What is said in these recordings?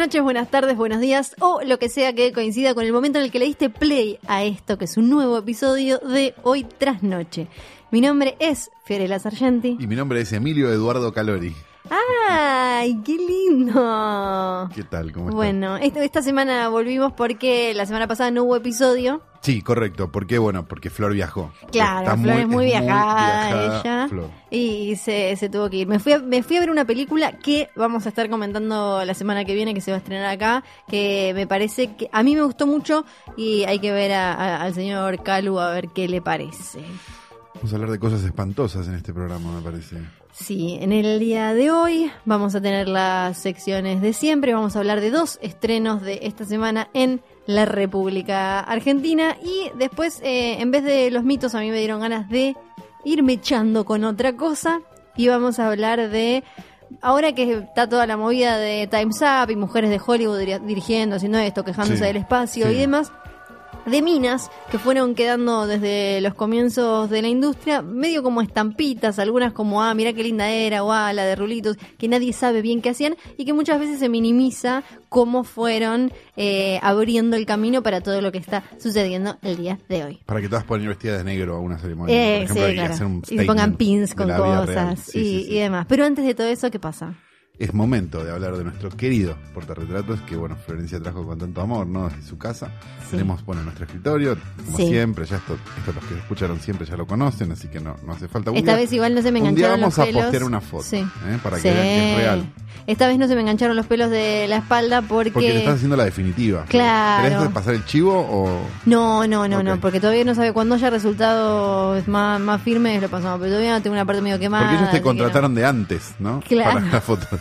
Noches, buenas tardes, buenos días o lo que sea que coincida con el momento en el que le diste play a esto, que es un nuevo episodio de Hoy tras Noche. Mi nombre es Fiorella Sargenti. Y mi nombre es Emilio Eduardo Calori. ¡Ay, qué lindo! ¿Qué tal? ¿Cómo estás? Bueno, esta, esta semana volvimos porque la semana pasada no hubo episodio. Sí, correcto. ¿Por qué? Bueno, porque Flor viajó. Claro, Está Flor es muy viajada, viajada, ella. Flor. Y se, se tuvo que ir. Me fui, a, me fui a ver una película que vamos a estar comentando la semana que viene, que se va a estrenar acá, que me parece que a mí me gustó mucho y hay que ver a- a- al señor Calu a ver qué le parece. Vamos a hablar de cosas espantosas en este programa, me parece. Sí, en el día de hoy vamos a tener las secciones de siempre. Vamos a hablar de dos estrenos de esta semana en la República Argentina. Y después, eh, en vez de los mitos, a mí me dieron ganas de irme echando con otra cosa. Y vamos a hablar de. Ahora que está toda la movida de Time's Up y mujeres de Hollywood diri- dirigiendo, haciendo esto, quejándose Sí, del espacio sí. y demás, de minas que fueron quedando desde los comienzos de la industria, medio como estampitas, algunas como, ah, mira qué linda era, o ah, la de rulitos, que nadie sabe bien qué hacían y que muchas veces se minimiza cómo fueron eh, abriendo el camino para todo lo que está sucediendo el día de hoy. Para que todas puedan ir vestidas de negro a una ceremonia. Eh, Por ejemplo, sí, claro. hacer un Y se pongan pins con cosas Sí, y, sí. y demás. Pero antes de todo eso, ¿qué pasa? Es momento de hablar de nuestro querido portarretratos que, bueno, Florencia trajo con tanto amor, ¿no? Desde su casa. Sí. Tenemos, bueno, nuestro escritorio, como Sí. siempre. Ya esto, esto los que escucharon siempre ya lo conocen, así que no, no hace falta Esta vez igual no se me Un día engancharon vamos los a pelos. postear una foto, Sí. ¿eh? para que vean que es real. Esta vez no se me engancharon los pelos de la espalda porque... Porque le estás haciendo la definitiva. Claro. ¿Querés pasar el chivo o...? No, no, no, no, porque todavía no sabe cuándo haya resultados más, más firmes, lo pasamos, pero todavía tengo una parte medio quemada. Porque ellos te contrataron de antes, ¿no? Claro. Para las fotos.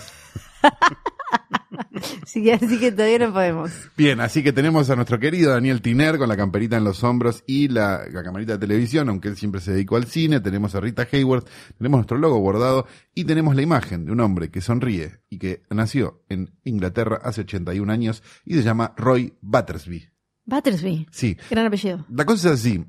Sí, así que todavía no podemos. Bien, así que tenemos a nuestro querido Daniel Tiner con la camperita en los hombros y la, la camarita de televisión, aunque él siempre se dedicó al cine. Tenemos a Rita Hayworth, tenemos nuestro logo bordado y tenemos la imagen de un hombre que sonríe y que nació en Inglaterra hace 81 años y se llama Roy Battersby. Battersby, Sí, gran apellido. la cosa es así.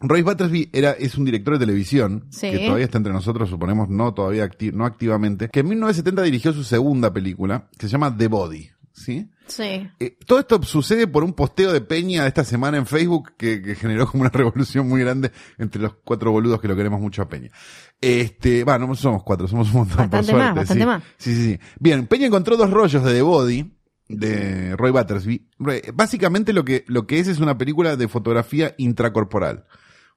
Roy Battersby era, es un director de televisión Sí. que todavía está entre nosotros, suponemos, no todavía acti- no activamente, que en 1970 dirigió su segunda película, que se llama The Body. ¿Sí? Sí. Eh, todo esto sucede por un posteo de Peña de esta semana en Facebook que, que generó como una revolución muy grande entre los cuatro boludos que lo queremos mucho a Peña. Este, va, no somos cuatro, somos un montón, Bastante por más, suerte. bastante sí. más. Sí, sí, sí. Bien, Peña encontró dos rollos de The Body de Roy Battersby. Básicamente lo que, lo que es es una película de fotografía intracorporal.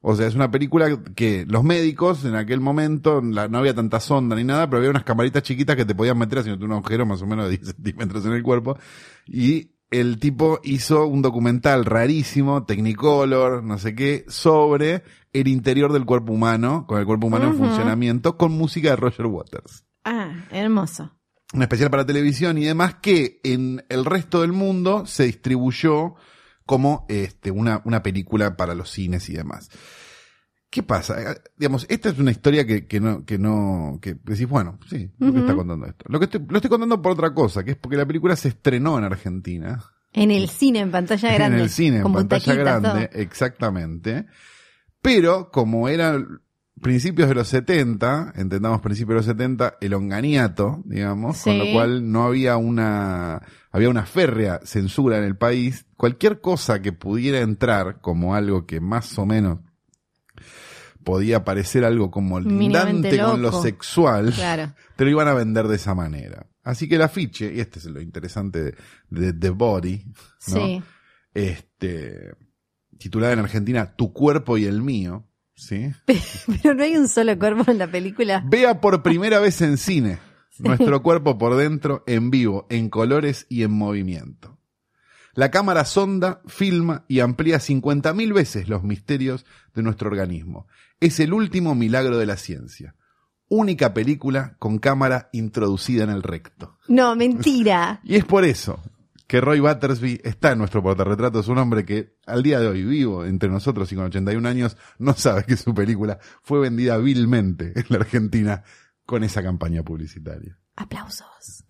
O sea, es una película que los médicos en aquel momento la- no había tanta sonda ni nada, pero había unas camaritas chiquitas que te podían meter haciendo un agujero más o menos de 10 centímetros en el cuerpo. Y el tipo hizo un documental rarísimo, Technicolor, no sé qué, sobre el interior del cuerpo humano, con el cuerpo humano en funcionamiento, con música de Roger Waters Ah, hermoso. un especial para televisión y demás que en el resto del mundo se distribuyó como este, una, una película para los cines y demás. ¿Qué pasa? Eh, Digamos, esta es una historia que, que no, que no, que decís, bueno, sí, ¿por qué está contando esto? Lo que estoy, lo estoy contando por otra cosa, que es porque la película se estrenó en Argentina. En el cine, en pantalla grande. En el cine, en pantalla grande, todo. exactamente. Pero como eran principios de los 70, entendamos principios de los 70, el onganiato, digamos, con lo cual no había una, había una férrea censura en el país. Cualquier cosa que pudiera entrar como algo que más o menos podía parecer algo como lindante con lo sexual, Claro. te lo iban a vender de esa manera. Así que el afiche, y este es lo interesante de, de The Body, ¿no? Sí. este, titulada en Argentina Tu cuerpo y el mío, ¿sí? Pero no hay un solo cuerpo en la película. Vea por primera vez en cine nuestro cuerpo por dentro, en vivo, en colores y en movimiento. La cámara sonda, filma y amplía 50.000 veces los misterios de nuestro organismo. Es el último milagro de la ciencia. Única película con cámara introducida en el recto. No, mentira. Y es por eso que Roy Battersby está en nuestro portarretrato. Es un hombre que al día de hoy vivo entre nosotros y con 81 años no sabe que su película fue vendida vilmente en la Argentina con esa campaña publicitaria. Aplausos.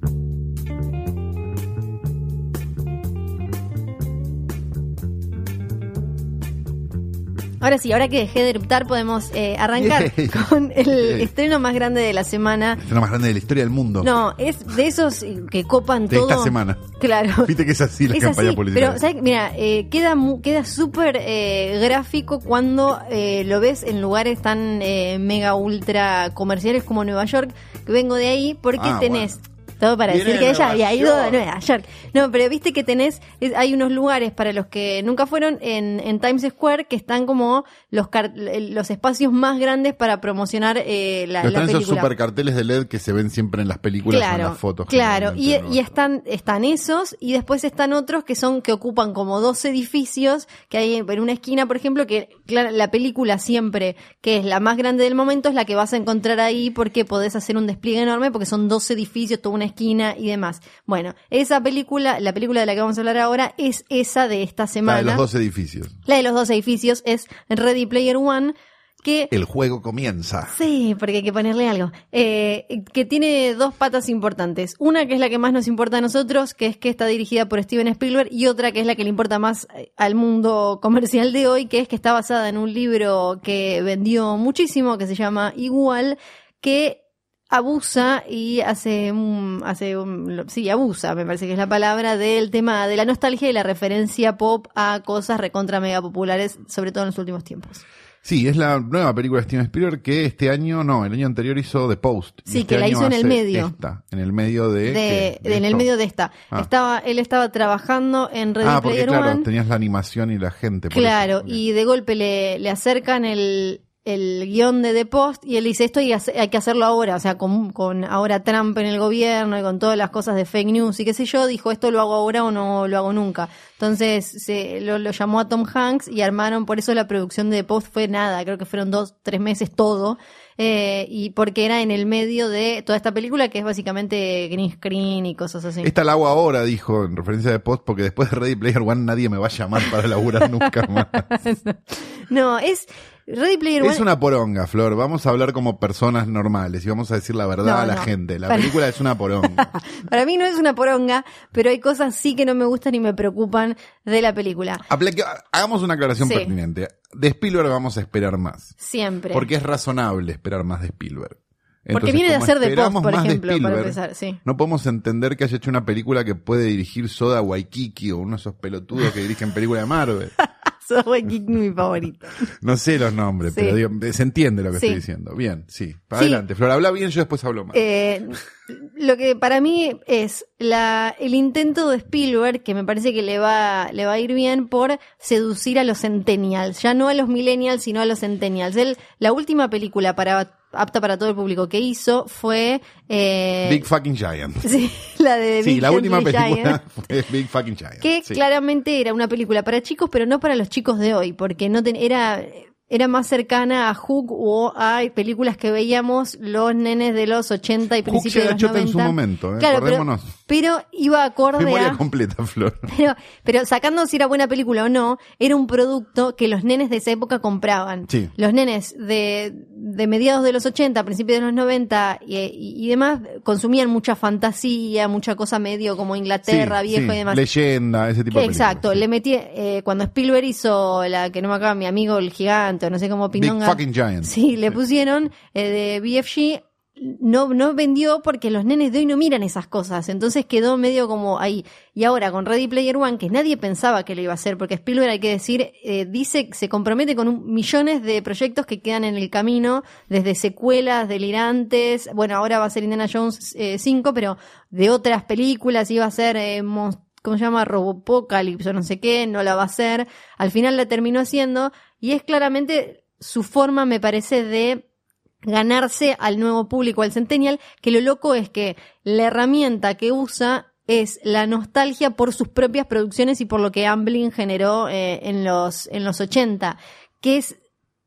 Ahora sí, ahora que dejé de eruptar, podemos eh, arrancar con el estreno más grande de la semana. Es la más grande de la historia del mundo. No, es de esos que copan de todo. esta semana. Claro. Viste que es así la Es campaña así, publicitaria. pero ¿sabes? mira, eh, queda queda súper eh, gráfico cuando eh, lo ves en lugares tan mega ultra comerciales como Nueva York, que vengo de ahí, porque Ah, tenés todo para Viene decir que de ella había ido a. Nueva York. No, pero viste que tenés, es- hay unos lugares para los que nunca fueron en, en Times Square que están como los car- los espacios más grandes para promocionar eh, la, Pero la están esos super carteles de LED que se ven siempre en las películas o en las fotos. Claro, y, ¿no? y están, están esos y después están otros que son que ocupan como dos edificios que hay en una esquina, por ejemplo, que claro, la película siempre, que es la más grande del momento, es la que vas a encontrar ahí porque podés hacer un despliegue enorme porque son dos edificios, toda una esquina y demás. Bueno, esa película, la película de la que vamos a hablar ahora es esa de esta La semana. de los dos edificios. La de los dos edificios es Ready Player One, que El juego comienza. Sí, porque hay que ponerle algo. Eh, que tiene dos patas importantes. Una que es la que más nos importa a nosotros, que es que está dirigida por Steven Spielberg, y otra que es la que le importa más eh, al mundo comercial de hoy, que es que está basada en un libro que vendió muchísimo, que se llama Igual, que abusa y hace un, hace un, sí, abusa, me parece que es la palabra, del tema de la nostalgia y la referencia pop a cosas recontra mega populares, sobre todo en los últimos tiempos. Sí, es la nueva película de Steven Spielberg que este año, no, el año anterior hizo The Post. Sí, este que la hizo en el medio. Esta, en el medio de. de, ¿qué? de- en el medio de esta. Ah. Estaba, él estaba trabajando en Ready Ah, porque Player claro, One. tenías la animación y la gente. por Claro, eso. y de golpe le, le acercan el, el guion de The Post y él dice, esto hay, que hacer- hay que hacerlo ahora, o sea, con, con ahora Trump en el gobierno y con todas las cosas de fake news y qué sé yo, dijo, esto lo hago ahora o no lo hago nunca. Entonces se, lo, lo llamó a Tom Hanks y armaron, por eso la producción de The Post fue nada, creo que fueron dos, tres meses todo, eh, y porque era en el medio de toda esta película que es básicamente green screen y cosas así. Esta la hago ahora, dijo, en referencia de Post, porque después de Ready Player One nadie me va a llamar para laburar nunca más. no, es Ready Player One. Es una poronga, Flor. Vamos a hablar como personas normales y vamos a decir la verdad No, a la no. gente. La Para- película es una poronga. Para mí no es una poronga, pero hay cosas sí que no me gustan y me preocupan de la película. Aplique- Hagamos una aclaración Sí. pertinente. De Spielberg vamos a esperar más. Siempre. Porque es razonable esperar más de Spielberg. Porque viene de hacer de post, por más de ejemplo, para empezar, sí. No podemos entender que haya hecho una película que puede dirigir Soda Waikiki o uno de esos pelotudos que dirigen películas de Marvel. Waikiki mi favorito. No sé los nombres, Sí. pero digo, se entiende lo que Sí. estoy diciendo. Bien, sí. Para Sí. adelante, Flor. Habla bien, yo después hablo más. Eh, lo que para mí es la, el intento de Spielberg, que me parece que le va, le va a ir bien por seducir a los centennials, ya no a los millennials, sino a los centennials. Él, la última película para, apta para todo el público que hizo fue, eh, Big Fucking Giant. sí, la de Sí, Big la última película Giant. fue Big Fucking Giant. que sí. claramente era una película para chicos, pero no para los chicos de hoy, porque no ten- era era más cercana a Hook o a películas que veíamos los nenes de los 80 y principios de los chota 90. en su momento, ¿eh? Claro, Acordémonos. pero iba acorde Memoria a... completa, Flor. Pero, pero sacando si era buena película o no, era un producto que los nenes de esa época compraban. Sí. Los nenes de, de mediados de los 80, principios de los 90 y, y- y demás consumían mucha fantasía, mucha cosa medio como Inglaterra, Sí, viejo sí. y demás. Leyenda, ese tipo de Exacto, películas, sí. le metí, eh, cuando Spielberg hizo la que no me acaba, mi amigo el gigante, o no sé cómo Big Pinonga. Fucking Giant. Sí, le pusieron eh, de BFG. No, no vendió porque los nenes de hoy no miran esas cosas. Entonces quedó medio como ahí. Y ahora con Ready Player One, que nadie pensaba que lo iba a hacer, porque Spielberg, hay que decir, eh, dice, se compromete con un- millones de proyectos que quedan en el camino, desde secuelas delirantes. Bueno, ahora va a ser Indiana Jones eh, 5, pero de otras películas iba a ser eh, ¿cómo se llama? Robopocalypse no sé qué, no la va a hacer. Al final la terminó haciendo y es claramente su forma, me parece, de ganarse al nuevo público, al centennial, que lo loco es que la herramienta que usa es la nostalgia por sus propias producciones y por lo que Amblin generó eh, en los en los 80, que es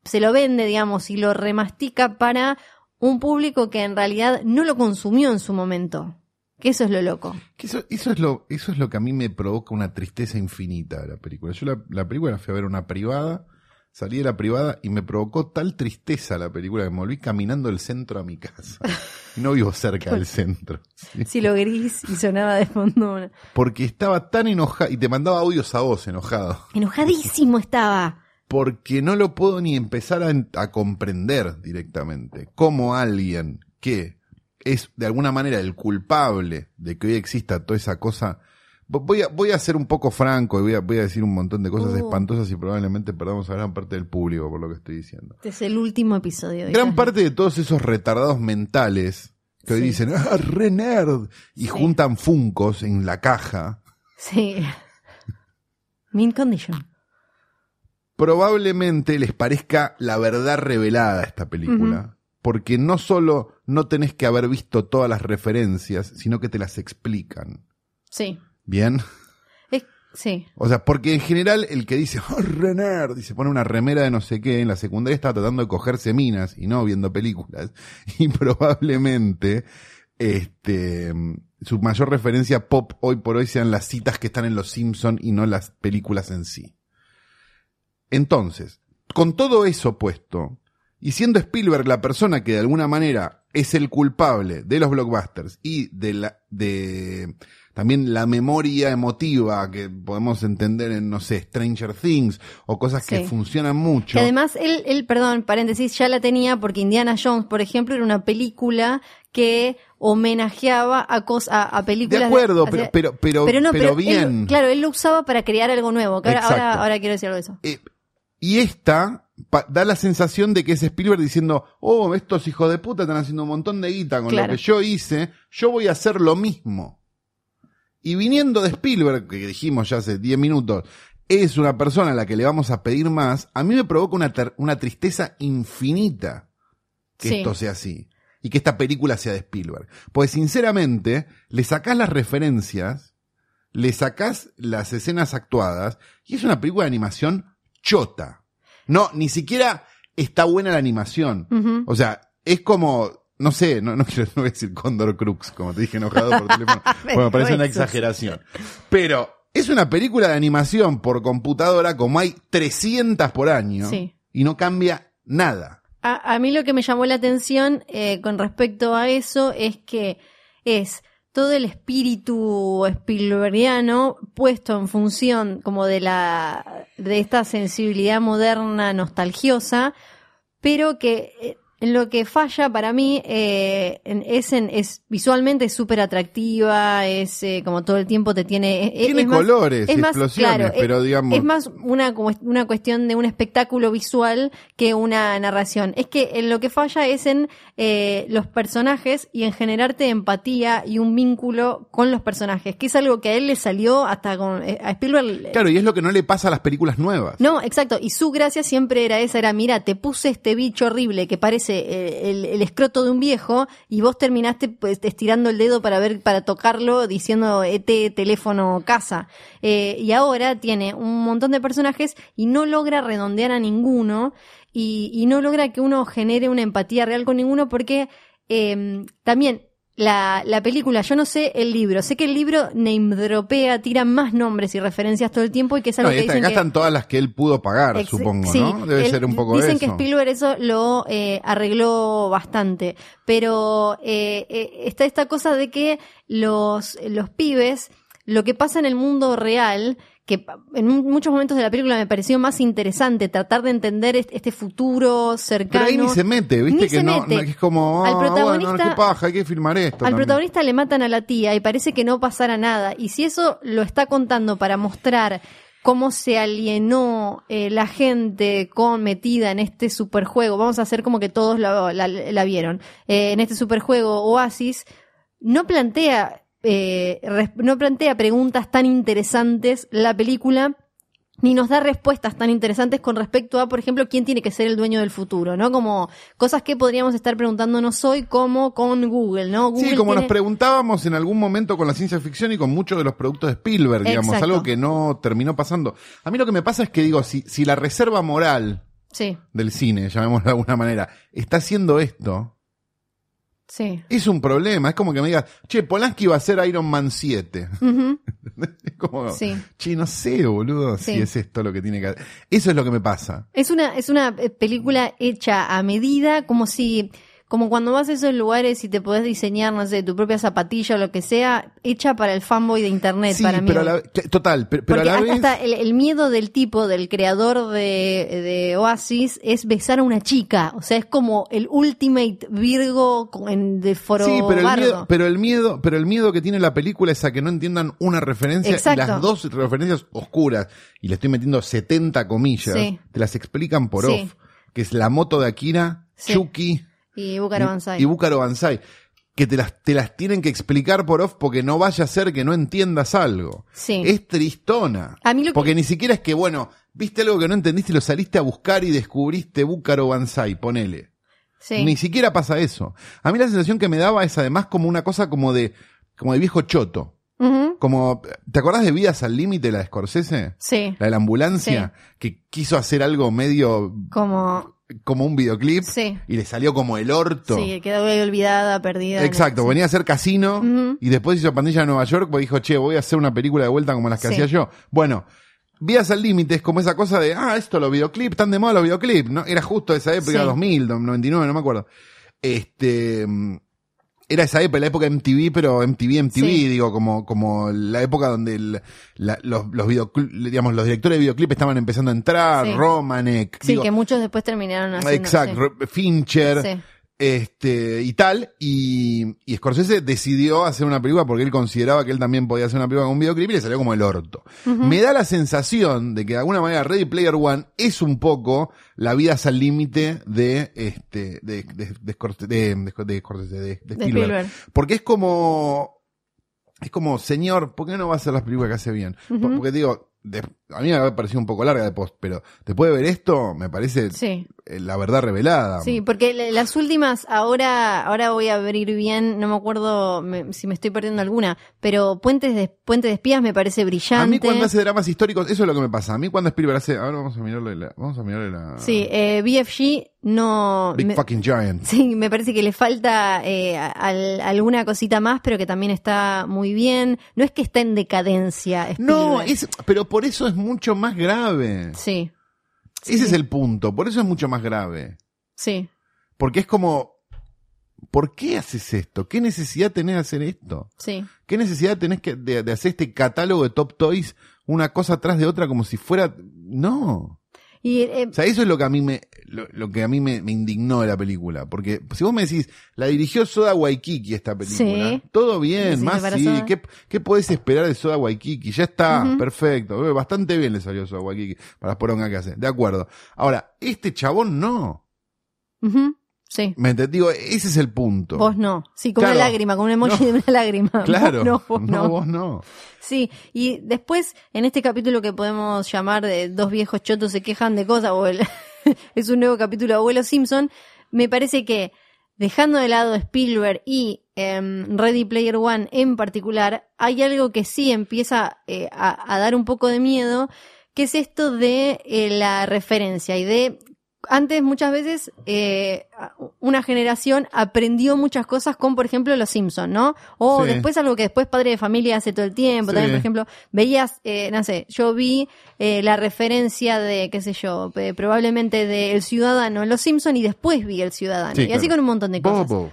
se lo vende, digamos, y lo remastica para un público que en realidad no lo consumió en su momento. Que eso es lo loco. Eso, es lo, eso es lo que a mí me provoca una tristeza infinita de la película. Yo la, la película la fui a ver una privada, salí de la privada y me provocó tal tristeza la película que me volví caminando el centro a mi casa. No vivo cerca del centro. ¿sí? Si lo gris y sonaba de fondo. Porque estaba tan enojado y te mandaba audios a vos enojado. Enojadísimo estaba. Porque no lo puedo ni empezar a, a comprender directamente. Cómo alguien que es de alguna manera el culpable de que hoy exista toda esa cosa. Vo- Voy a, voy a ser un poco franco y voy a, voy a decir un montón de cosas Uh. espantosas y probablemente perdamos a gran parte del público por lo que estoy diciendo. Este es el último episodio. de Gran parte de todos esos retardados mentales que hoy dicen, ah, re nerd, y Sí. juntan funcos en la caja, Sí. Mint condition. probablemente les parezca la verdad revelada esta película. Porque no solo no tenés que haber visto todas las referencias, sino que te las explican. Sí. ¿Bien? Es- sí. O sea, porque en general el que dice, oh, re nerd, y se pone una remera de no sé qué, en la secundaria está tratando de cogerse minas y no viendo películas. Y probablemente, este, su mayor referencia pop hoy por hoy sean las citas que están en Los Simpson y no las películas en sí. Entonces, con todo eso puesto, y siendo Spielberg la persona que de alguna manera es el culpable de los blockbusters y de la, de también la memoria emotiva que podemos entender en, no sé, Stranger Things o cosas que funcionan mucho. Que además él, él, perdón, paréntesis, ya la tenía porque Indiana Jones, por ejemplo, era una película que homenajeaba a, cos, a, a películas. de acuerdo, o sea, pero, pero, pero, no, pero bien. claro, él lo usaba para crear algo nuevo. que ahora, ahora, ahora quiero decir algo de eso. Eh, y esta pa- da la sensación de que es Spielberg diciendo, oh, estos hijos de puta están haciendo un montón de guita con Claro. lo que yo hice, yo voy a hacer lo mismo. Y viniendo de Spielberg, que dijimos ya hace 10 minutos, es una persona a la que le vamos a pedir más, a mí me provoca una, una tristeza infinita que Sí. esto sea así. Y que esta película sea de Spielberg. Pues sinceramente, le sacás las referencias, le sacás las escenas actuadas, y es una película de animación chota. No, ni siquiera está buena la animación. O sea, es como, no sé, no, no quiero no voy a decir Condor Crux, como te dije enojado por teléfono. bueno, parece una exageración. Pero es una película de animación por computadora como hay 300 por año Sí. y no cambia nada. A, a mí lo que me llamó la atención eh, con respecto a eso es que es todo el espíritu Spielbergiano puesto en función como de la de esta sensibilidad moderna nostalgiosa, pero que eh, en lo que falla para mí eh, es, en, es visualmente súper atractiva, es eh, como todo el tiempo te tiene... es- Tiene es más- colores y es más, explosiones, claro, pero digamos... es más una, como una cuestión de un espectáculo visual que una narración. Es que en lo que falla es en eh, los personajes y en generarte empatía y un vínculo con los personajes, que es algo que a él le salió hasta con eh, a Spielberg. Claro, y es lo que no le pasa a las películas nuevas. No, exacto. Y su gracia siempre era esa, era, mira, te puse este bicho horrible que parece eh, el, escroto de un viejo y vos terminaste pues, estirando el dedo para ver, para tocarlo diciendo ET, teléfono, casa. Eh, y ahora tiene un montón de personajes y no logra redondear a ninguno y, y no logra que uno genere una empatía real con ninguno porque eh, también la, la película, yo no sé el libro, sé que el libro name dropea, tira más nombres y referencias todo el tiempo y que es algo No, y que dicen acá que- están todas las que él pudo pagar, Ex- supongo, sí, ¿no? Debe él- ser un poco Dicen eso. que Spielberg eso lo eh, arregló bastante, pero eh, eh, está esta cosa de que los, los pibes, lo que pasa en el mundo real, que en mu- muchos momentos de la película me pareció más interesante tratar de entender est- este futuro Pero cercano. ahí ni se mete, viste Ni que se no, mete. no- es como, Al ah, protagonista- bueno, qué paja, hay que filmar esto. Al también. protagonista le matan a la tía y parece que no pasara nada. Y si eso lo está contando para mostrar cómo se alienó eh, la gente con metida en este superjuego, vamos a hacer como que todos la, la- la vieron, eh, en este superjuego Oasis, no plantea, eh, no plantea preguntas tan interesantes la película ni nos da respuestas tan interesantes con respecto a, por ejemplo, quién tiene que ser el dueño del futuro, ¿no? Como cosas que podríamos estar preguntándonos hoy, como con Google, ¿no? Google Sí, como nos preguntábamos en algún momento con la ciencia ficción y con muchos de los productos de Spielberg, digamos, Exacto. algo que no terminó pasando. A mí lo que me pasa es que digo, si, si la reserva moral Sí, del cine, llamémoslo de alguna manera, está haciendo esto, Sí. Es un problema, es como que me digas, che, Polanski va a ser Iron Man 7. Ujú. es como, Sí. che, no sé, boludo, Sí. si es esto lo que tiene que Eso es lo que me pasa. Es una, es una eh, película hecha a medida, como si, como cuando vas a esos lugares y te podés diseñar, no sé, tu propia zapatilla o lo que sea, hecha para el fanboy de internet, sí, para mí. pero a la, total, pero, pero a la vez... el, el miedo del tipo, del creador de, de Oasis, es besar a una chica. O sea, es como el ultimate Virgo en, de foro Sí, pero el, miedo, pero el miedo, pero el miedo que tiene la película es a que no entiendan una referencia Exacto. y las dos referencias oscuras, y le estoy metiendo 70 comillas, Sí. te las explican por Sí. off, que es la moto de Akira, Sí. Chucky Y Búcaro Banzai. y Búcaro Banzai, que te las, te las tienen que explicar por off porque no vaya a ser que no entiendas algo. Sí. Es tristona. A mí lo que- Porque ni siquiera es que, bueno, viste algo que no entendiste y lo saliste a buscar y descubriste Búcaro Banzai, ponele. Sí. Ni siquiera pasa eso. A mí la sensación que me daba es además como una cosa como de, como de viejo choto. Como, ¿te acordás de Vidas al Límite, la de Scorsese? Sí. La de la ambulancia, que quiso hacer algo medio Como, como un videoclip Sí. y le salió como el orto. sí, quedó olvidada, perdida. Exacto, venía a hacer casino y después hizo Pandilla de Nueva York, pues dijo, che, voy a hacer una película de vuelta como las que Sí. hacía yo. Bueno, Vías al Límite es como esa cosa de, ah, esto, los videoclips, están de moda los videoclips, ¿no? Era justo esa época, Sí. 2000, 99, no me acuerdo. Este, era esa época, la época MTV, pero MTV, MTV, Sí. digo, como, como la época donde el- la- los, los digamos, los directores de videoclip estaban empezando a entrar, Sí. Romanek, Sí, digo, que muchos después terminaron haciendo. exacto, Ro- Fincher, Sí. Este y tal y, y Scorsese decidió hacer una película porque él consideraba que él también podía hacer una película con un videoclip y le salió como el orto. Me da la sensación de que de alguna manera Ready Player One es un poco la vida al límite de este de de de, Scorse- de, de- de Scorsese, de- Spielberg. Spielberg. Porque es como es como, señor, ¿por qué no va a hacer las películas que hace bien? Porque digo, de- a mí me ha parecido un poco larga de post, pero después de ver esto, me parece Sí. eh, la verdad revelada. Sí, porque la- las últimas, ahora, ahora voy a abrir bien, no me acuerdo me- si me estoy perdiendo alguna, pero Puentes de, Puente de Espías me parece brillante. A mí cuando hace dramas históricos, eso es lo que me pasa. A mí cuando Spielberg hace, ahora vamos a mirarle la, vamos a mirarle la Sí, eh, BFG no... Big me- Fucking Giant. Sí, me parece que le falta eh, al- alguna cosita más, pero que también está muy bien. No es que está en decadencia. No, Spielberg. es, pero por eso es mucho más grave. Sí. Sí, Ese sí. es el punto, por eso es mucho más grave. Sí. Porque es como, ¿por qué haces esto? ¿Qué necesidad tenés de hacer esto? Sí. ¿Qué necesidad tenés que, de, de hacer este catálogo de Top Toys una cosa atrás de otra como si fuera... No. Y eh, O sea, eso es lo que a mí me, lo, lo que a mí me, me indignó de la película. Porque si vos me decís, la dirigió Soda Waikiki esta película. Sí. Todo bien, Sí, más sí. ¿Qué, ¿Qué podés esperar de Soda Waikiki? Ya está, perfecto. Eh, Bastante bien le salió Soda Waikiki para las porongas que hace. De acuerdo. Ahora, este chabón no. ujú, sí. ¿Me entendés? Digo, ese es el punto. Vos no. Sí, con Claro. una lágrima, con un emoji No. de una lágrima. Claro. Vos no, vos no. vos no. Sí, y después, en este capítulo que podemos llamar de dos viejos chotos se quejan de cosas, o el- es un nuevo capítulo de Abuelo Simpson, me parece que dejando de lado Spielberg y em, Ready Player One en particular, hay algo que sí empieza eh, a, dar un poco de miedo, que es esto de eh, la referencia y de antes muchas veces eh, una generación aprendió muchas cosas con, por ejemplo, Los Simpsons, ¿no? O Sí. después algo que después Padre de Familia hace todo el tiempo. Sí. También, por ejemplo, veías, eh, no sé, yo vi eh, la referencia de, qué sé yo, probablemente de El Ciudadano en Los Simpsons y después vi El Ciudadano. Sí, y así claro. con un montón de cosas. Bobo.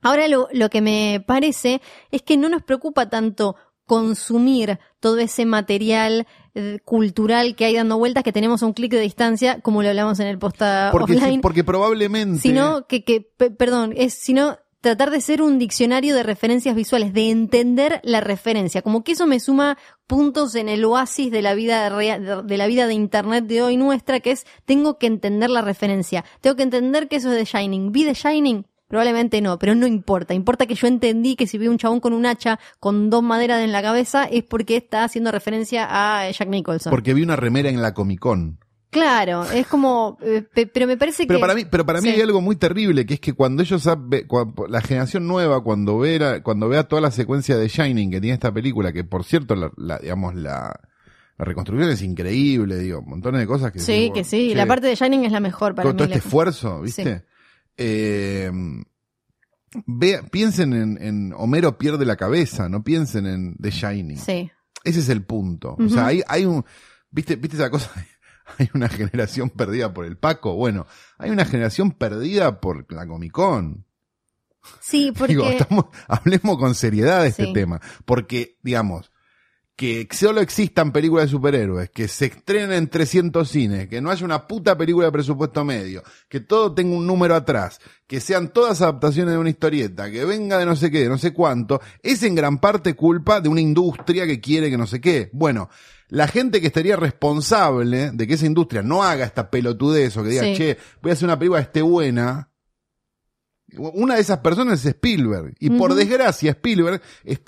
Ahora lo, lo que me parece es que no nos preocupa tanto consumir todo ese material eh, cultural que hay dando vueltas que tenemos a un clic de distancia, como lo hablamos en el posta Porque, porque probablemente... sino que, que pe- perdón, es sino tratar de ser un diccionario de referencias visuales, de entender la referencia, como que eso me suma puntos en el oasis de la vida de, de la vida de internet de hoy nuestra, que es tengo que entender la referencia, tengo que entender que eso es de Shining, vi de Shining, Probablemente no, pero no importa. Importa que yo entendí que si vi un chabón con un hacha con dos maderas en la cabeza es porque está haciendo referencia a Jack Nicholson. Porque vi una remera en la Comic Con. Claro, es como, eh, pe- pero me parece Pero que... para mí, pero para mí Sí. hay algo muy terrible, que es que cuando ellos sabe- cua- la generación nueva, cuando vea, cuando vea toda la secuencia de Shining que tiene esta película, que por cierto, la, la- digamos, la, la reconstrucción es increíble, digo, montones de cosas que Sí, digo, que sí, che, la parte de Shining es la mejor para todo, mí. todo este esfuerzo, ¿viste? Eh, piensen en, en Homero pierde la cabeza, no piensen en The Shining. Sí. Ese es el punto. O sea, hay, hay un, viste, viste esa cosa, hay una generación perdida por el Paco. Bueno, hay una generación perdida por la Comic Con. Sí, porque... Digo, estamos, hablemos con seriedad de este Sí. tema. Porque, digamos, que solo existan películas de superhéroes, que se estrenen en 300 cines, que no haya una puta película de presupuesto medio, que todo tenga un número atrás, que sean todas adaptaciones de una historieta, que venga de no sé qué, de no sé cuánto, es en gran parte culpa de una industria que quiere que no sé qué. Bueno, la gente que estaría responsable de que esa industria no haga esta pelotudez o que diga, Sí. che, voy a hacer una película que esté buena, una de esas personas es Spielberg. Y por desgracia, Spielberg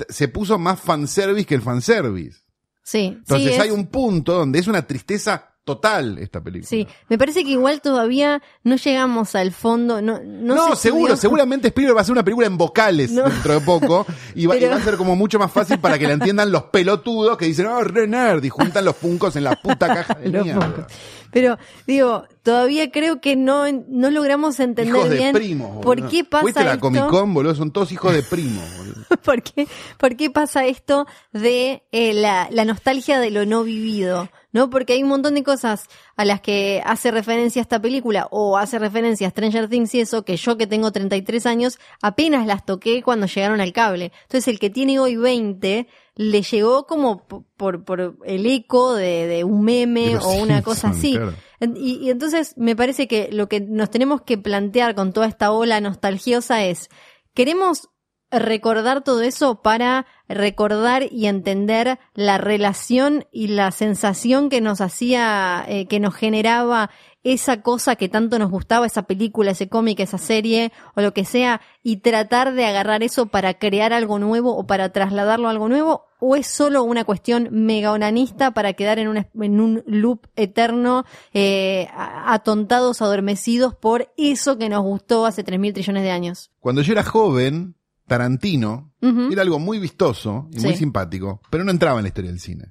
se puso más fanservice que el fanservice. Sí, Entonces sí, es- hay un punto donde es una tristeza total esta película. Sí, me parece que igual todavía no llegamos al fondo, no, no, No, se seguro, estudió- seguramente Spielberg va a hacer una película en vocales No. dentro de poco y va, y va a ser como mucho más fácil para que la entiendan los pelotudos que dicen, oh, re nerd, y juntan los puncos en la puta caja de mierda. Pero, digo, todavía creo que no, no logramos entender Hijos de bien primos. por qué pasa Fuiste a la esto. Comic Con, boludo, son todos hijos de primos. boludo. ¿Por qué, por qué pasa esto de eh, la, la nostalgia de lo no vivido? ¿No? Porque hay un montón de cosas a las que hace referencia esta película o hace referencia a Stranger Things y eso, que yo que tengo 33 años apenas las toqué cuando llegaron al cable. Entonces el que tiene hoy 20 le llegó como por, por el eco de, de un meme o una cosa así. claro. Y, y entonces me parece que lo que nos tenemos que plantear con toda esta ola nostalgiosa es, ¿queremos recordar todo eso para recordar y entender la relación y la sensación que nos hacía, eh, que nos generaba esa cosa que tanto nos gustaba, esa película, ese cómic, esa serie o lo que sea, y tratar de agarrar eso para crear algo nuevo o para trasladarlo a algo nuevo? ¿O es solo una cuestión mega onanista para quedar en un, en un loop eterno, eh, atontados, adormecidos por eso que nos gustó hace 3 mil trillones de años? Cuando yo era joven, Tarantino Era algo muy vistoso y muy simpático, pero no entraba en la historia del cine.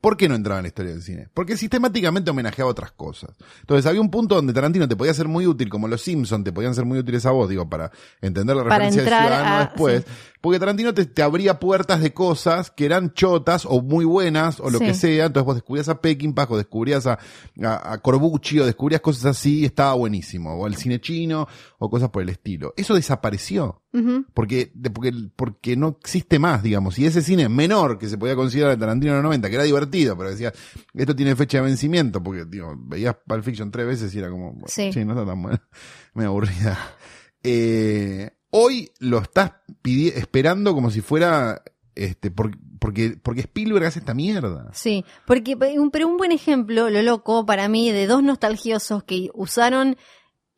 ¿Por qué no entraba en la historia del cine? Porque sistemáticamente homenajeaba otras cosas. Entonces había un punto donde Tarantino te podía ser muy útil, como los Simpsons te podían ser muy útiles a vos, digo, para entender la Para referencia del ciudadano a- después. sí. Porque Tarantino te, te abría puertas de cosas que eran chotas o muy buenas o lo Sí. que sea. Entonces vos descubrías a Peckinpah o descubrías a, a, a Corbucci o descubrías cosas así y estaba buenísimo. O el cine chino o cosas por el estilo. Eso desapareció. Ujú. Porque, de- porque, porque no existe más, digamos. Y ese cine menor que se podía considerar de Tarantino en los 90, que era divertido, pero decía, esto tiene fecha de vencimiento, porque, digo, veías Pulp Fiction tres veces y era como, bueno, Sí. no está tan buena, me aburrida. Eh, hoy lo estás esperando como si fuera, este, por- porque, porque Spielberg hace esta mierda. Sí, porque pero un buen ejemplo, lo loco para mí, de dos nostalgiosos que usaron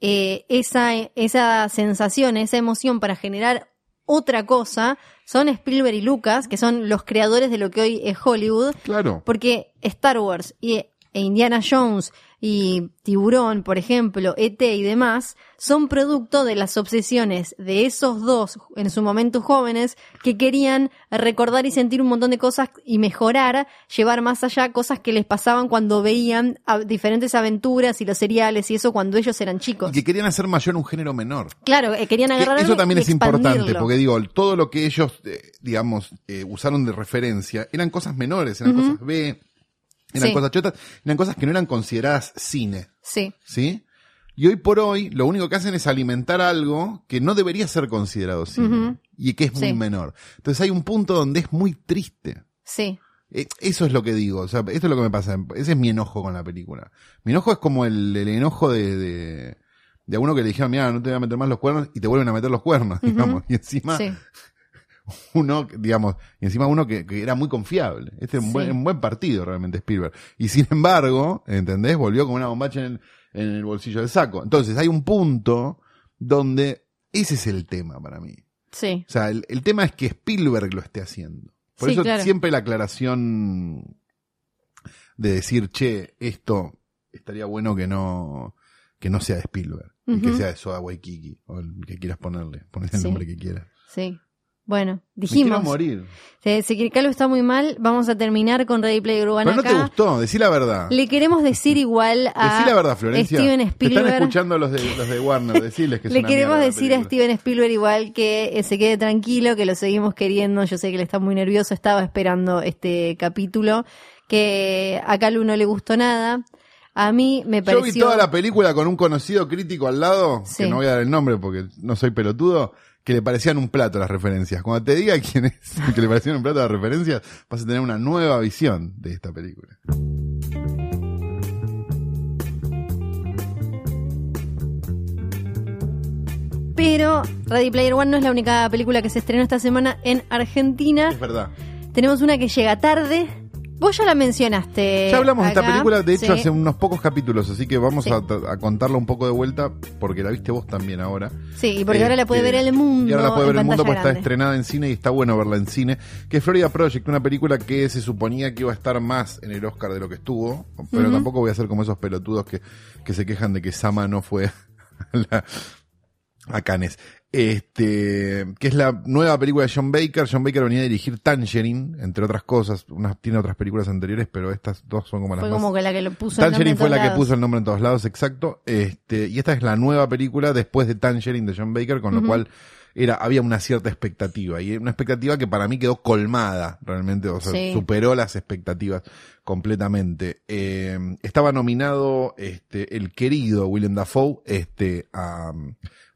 eh, esa, esa sensación, esa emoción para generar otra cosa, son Spielberg y Lucas, que son los creadores de lo que hoy es Hollywood, Claro. porque Star Wars y, e Indiana Jones y Tiburón, por ejemplo, ET y demás, son producto de las obsesiones de esos dos, en su momento jóvenes, que querían recordar y sentir un montón de cosas y mejorar, llevar más allá cosas que les pasaban cuando veían diferentes aventuras y los seriales y eso cuando ellos eran chicos. Y que querían hacer mayor un género menor. Claro, eh, querían Que agarrar eso también y es importante, porque digo, todo lo que ellos, eh, digamos, eh, usaron de referencia eran cosas menores, eran cosas B, eran Sí. cosas chotas, eran cosas que no eran consideradas cine, Sí, ¿sí? Y hoy por hoy, lo único que hacen es alimentar algo que no debería ser considerado cine, y que es muy Sí. menor. Entonces hay un punto donde es muy triste. sí. Eh, Eso es lo que digo, o sea, esto es lo que me pasa, ese es mi enojo con la película. Mi enojo es como el, el enojo de, de, de a uno que le dijeron, mira, no te voy a meter más los cuernos, y te vuelven a meter los cuernos, digamos, y encima Sí. uno, digamos, y encima uno que, que era muy confiable. Este es un, buen, un buen partido realmente Spielberg. Y sin embargo, ¿entendés? Volvió con una bombacha en el, en el bolsillo del saco. Entonces hay un punto donde ese es el tema para mí. Sí. O sea, el, el tema es que Spielberg lo esté haciendo. Por Sí, eso claro. siempre la aclaración de decir, che, esto estaría bueno que no, que no sea de Spielberg. Y que sea de Soda Waikiki, o el que quieras ponerle, ponerle el Sí. nombre que quieras. Sí. Bueno, Me quiero dijimos. morir. Eh, Si Calvo está muy mal, vamos a terminar con Ready Player One Pero no te gustó, decí la verdad. Le queremos decir igual a Decí la verdad, Florencia. Steven Te están Spielberg. escuchando los de, los de Warner, decirles que es Le una queremos decir a. Steven Spielberg igual que eh, se quede tranquilo, que lo seguimos queriendo. Yo sé que él está muy nervioso, estaba esperando este capítulo, que a Calu no le gustó nada. A mí me Yo pareció... vi toda la película con un conocido crítico al lado, Sí. que no voy a dar el nombre porque no soy pelotudo, que le parecían un plato las referencias. Cuando te diga quién es que le parecían un plato las referencias, vas a tener una nueva visión de esta película. Pero Ready Player One no es la única película que se estrenó esta semana en Argentina. Es verdad. Tenemos una que llega tarde. Vos ya la mencionaste. Ya hablamos de esta película, de hecho, Sí. hace unos pocos capítulos, así que vamos Sí. a, a contarla un poco de vuelta, porque la viste vos también ahora. Sí, y porque ahora la puede Este, ver el mundo. Y ahora la puede ver el mundo porque está estrenada en cine y está bueno verla en cine. Que es Florida Project, una película que se suponía que iba a estar más en el Oscar de lo que estuvo. Pero tampoco voy a ser como esos pelotudos que, que se quejan de que Sama no fue a, la- a Cannes. Este, que es la nueva película de John Baker. John Baker venía a dirigir Tangerine, entre otras cosas. Unas, tiene otras películas anteriores, pero estas dos son como las Fue más como que la que lo puso el nombre Tangerine en fue la que puso el nombre en todos lados, exacto. Este, y esta es la nueva película después de Tangerine de John Baker, con lo cual era, había una cierta expectativa. Y una expectativa que para mí quedó colmada, realmente, o sea, Sí. superó las expectativas completamente. Eh, estaba nominado, este, el querido William Dafoe, este, a,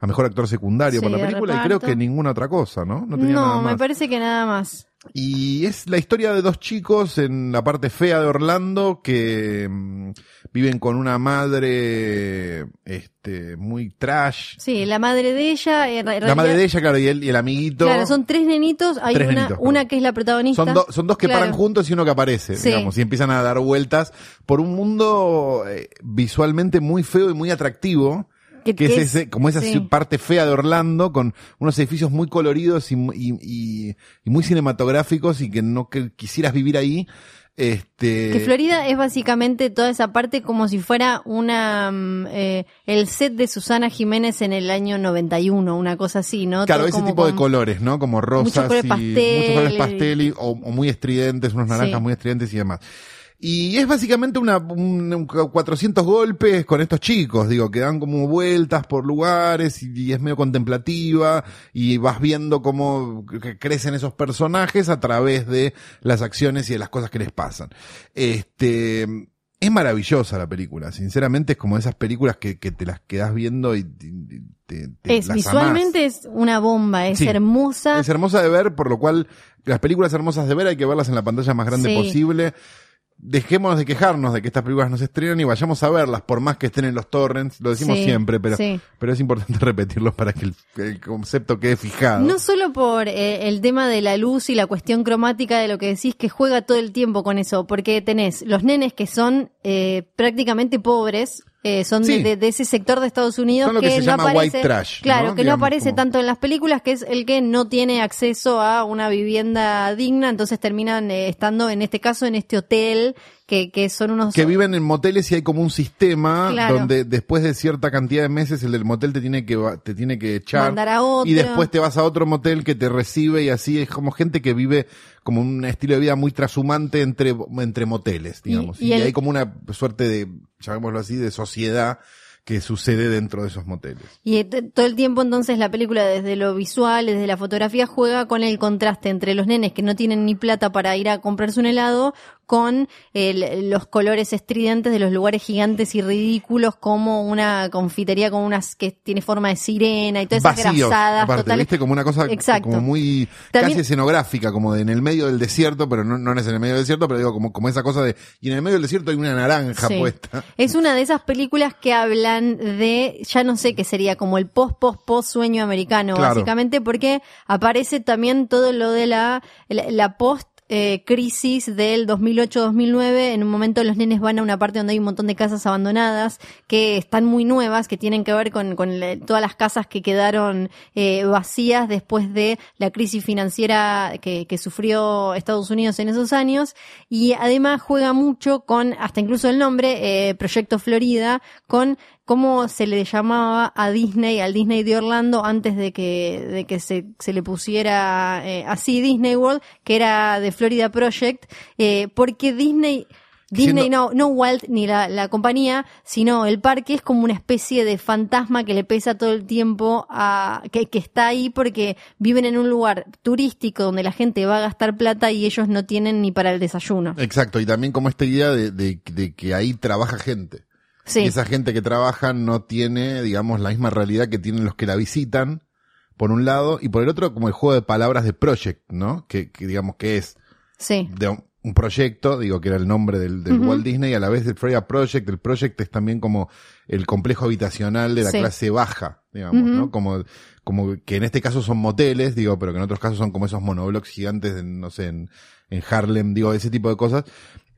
a mejor actor secundario Sí, por la película, y creo que ninguna otra cosa, ¿no? No tenía nada No, más. me parece que nada más. Y es la historia de dos chicos en la parte fea de Orlando que mm, viven con una madre este muy trash. Sí, la madre de ella. en La madre de ella, claro, y, él, y el amiguito. Claro, son tres nenitos. Hay Tres una, nenitos, una perdón. que es la protagonista. son, do- son dos que Claro. paran juntos y uno que aparece, Sí. digamos, y empiezan a dar vueltas por un mundo eh, visualmente muy feo y muy atractivo. Que- que es, ese, como esa sí. parte fea de Orlando, con unos edificios muy coloridos y, mu- y, y- y muy cinematográficos y que no que quisieras vivir ahí. Este, Que Florida es básicamente toda esa parte como si fuera una mm, eh, el set de Susana Jiménez en el año 91, una cosa así, ¿no? Claro, Todo ese tipo de colores, ¿no? Como rosas color y pastel muchos colores pastel y- o, o muy estridentes, unos naranjas Sí. muy estridentes y demás. Y es básicamente una, un, un 400 golpes con estos chicos, digo, que dan como vueltas por lugares y, y es medio contemplativa y vas viendo cómo crecen esos personajes a través de las acciones y de las cosas que les pasan. Este, es maravillosa la película, sinceramente es como esas películas que, que te las quedas viendo y, te, te Es las amás. visualmente es una bomba, es Sí. hermosa. Es hermosa de ver, por lo cual las películas hermosas de ver hay que verlas en la pantalla más grande Sí. posible. Dejémonos de quejarnos de que estas películas no se estrenan y vayamos a verlas, por más que estén en los torrents, lo decimos Sí, siempre, pero, sí. pero es importante repetirlos para que el, el concepto quede fijado. No solo por eh, el tema de la luz y la cuestión cromática de lo que decís, que juega todo el tiempo con eso, porque tenés los nenes que son eh, prácticamente pobres, eh, son de- Sí. de, de ese sector de Estados Unidos que no aparece, trash, claro, ¿no? que Digamos, no aparece como- tanto en las películas, que es el que no tiene acceso a una vivienda digna, entonces terminan eh, estando en este caso en este hotel que, que son unos que viven en moteles y hay como un sistema Claro. donde después de cierta cantidad de meses el del motel te tiene que te tiene que echar Mandar a otro. y después te vas a otro motel que te recibe y así es como gente que vive como un estilo de vida muy trashumante entre entre moteles, digamos. Y- Y, y el- hay como una suerte de llamémoslo así de sociedad que sucede dentro de esos moteles. Y t- todo el tiempo entonces la película desde lo visual, desde la fotografía juega con el contraste entre los nenes que no tienen ni plata para ir a comprarse un helado con el- los colores estridentes de los lugares gigantes y ridículos como una confitería con unas que tiene forma de sirena y todas esas Vacíos, grasadas aparte, totales. viste como una cosa Exacto. como muy También- casi escenográfica, como de en el medio del desierto, pero no, no es en el medio del desierto, pero digo como, como esa cosa de y en el medio del desierto hay una naranja Sí. puesta. Es una de esas películas que hablan de, ya no sé qué sería, como el post, post, post sueño americano, Claro. básicamente, porque aparece también todo lo de la, la, la post eh, crisis del 2008-2009. En un momento los nenes van a una parte donde hay un montón de casas abandonadas que están muy nuevas, que tienen que ver con, con todas las casas que quedaron eh, vacías después de la crisis financiera que, que sufrió Estados Unidos en esos años. Y además juega mucho con, hasta incluso el nombre, eh, Proyecto Florida, con cómo se le llamaba a Disney, al Disney de Orlando, antes de que, de que se, se le pusiera eh, así Disney World, que era de Florida Project, eh, porque Disney, Disney Siendo- no, no Walt ni la, la compañía, sino el parque es como una especie de fantasma que le pesa todo el tiempo a, que, que está ahí porque viven en un lugar turístico donde la gente va a gastar plata y ellos no tienen ni para el desayuno. Exacto, y también como esta idea de, de- de que ahí trabaja gente. Sí. Y esa gente que trabaja no tiene, digamos, la misma realidad que tienen los que la visitan, por un lado, y por el otro, como el juego de palabras de Project, ¿no? Que, que digamos que es Sí. de un, un proyecto, digo que era el nombre del, del. Walt Disney, a la vez del Freya Project, el Project es también como el complejo habitacional de la Sí. clase baja, digamos. ¿no? Como, como que en este caso son moteles, digo, pero que en otros casos son como esos monoblocks gigantes, en, no sé, en, en Harlem, digo, ese tipo de cosas.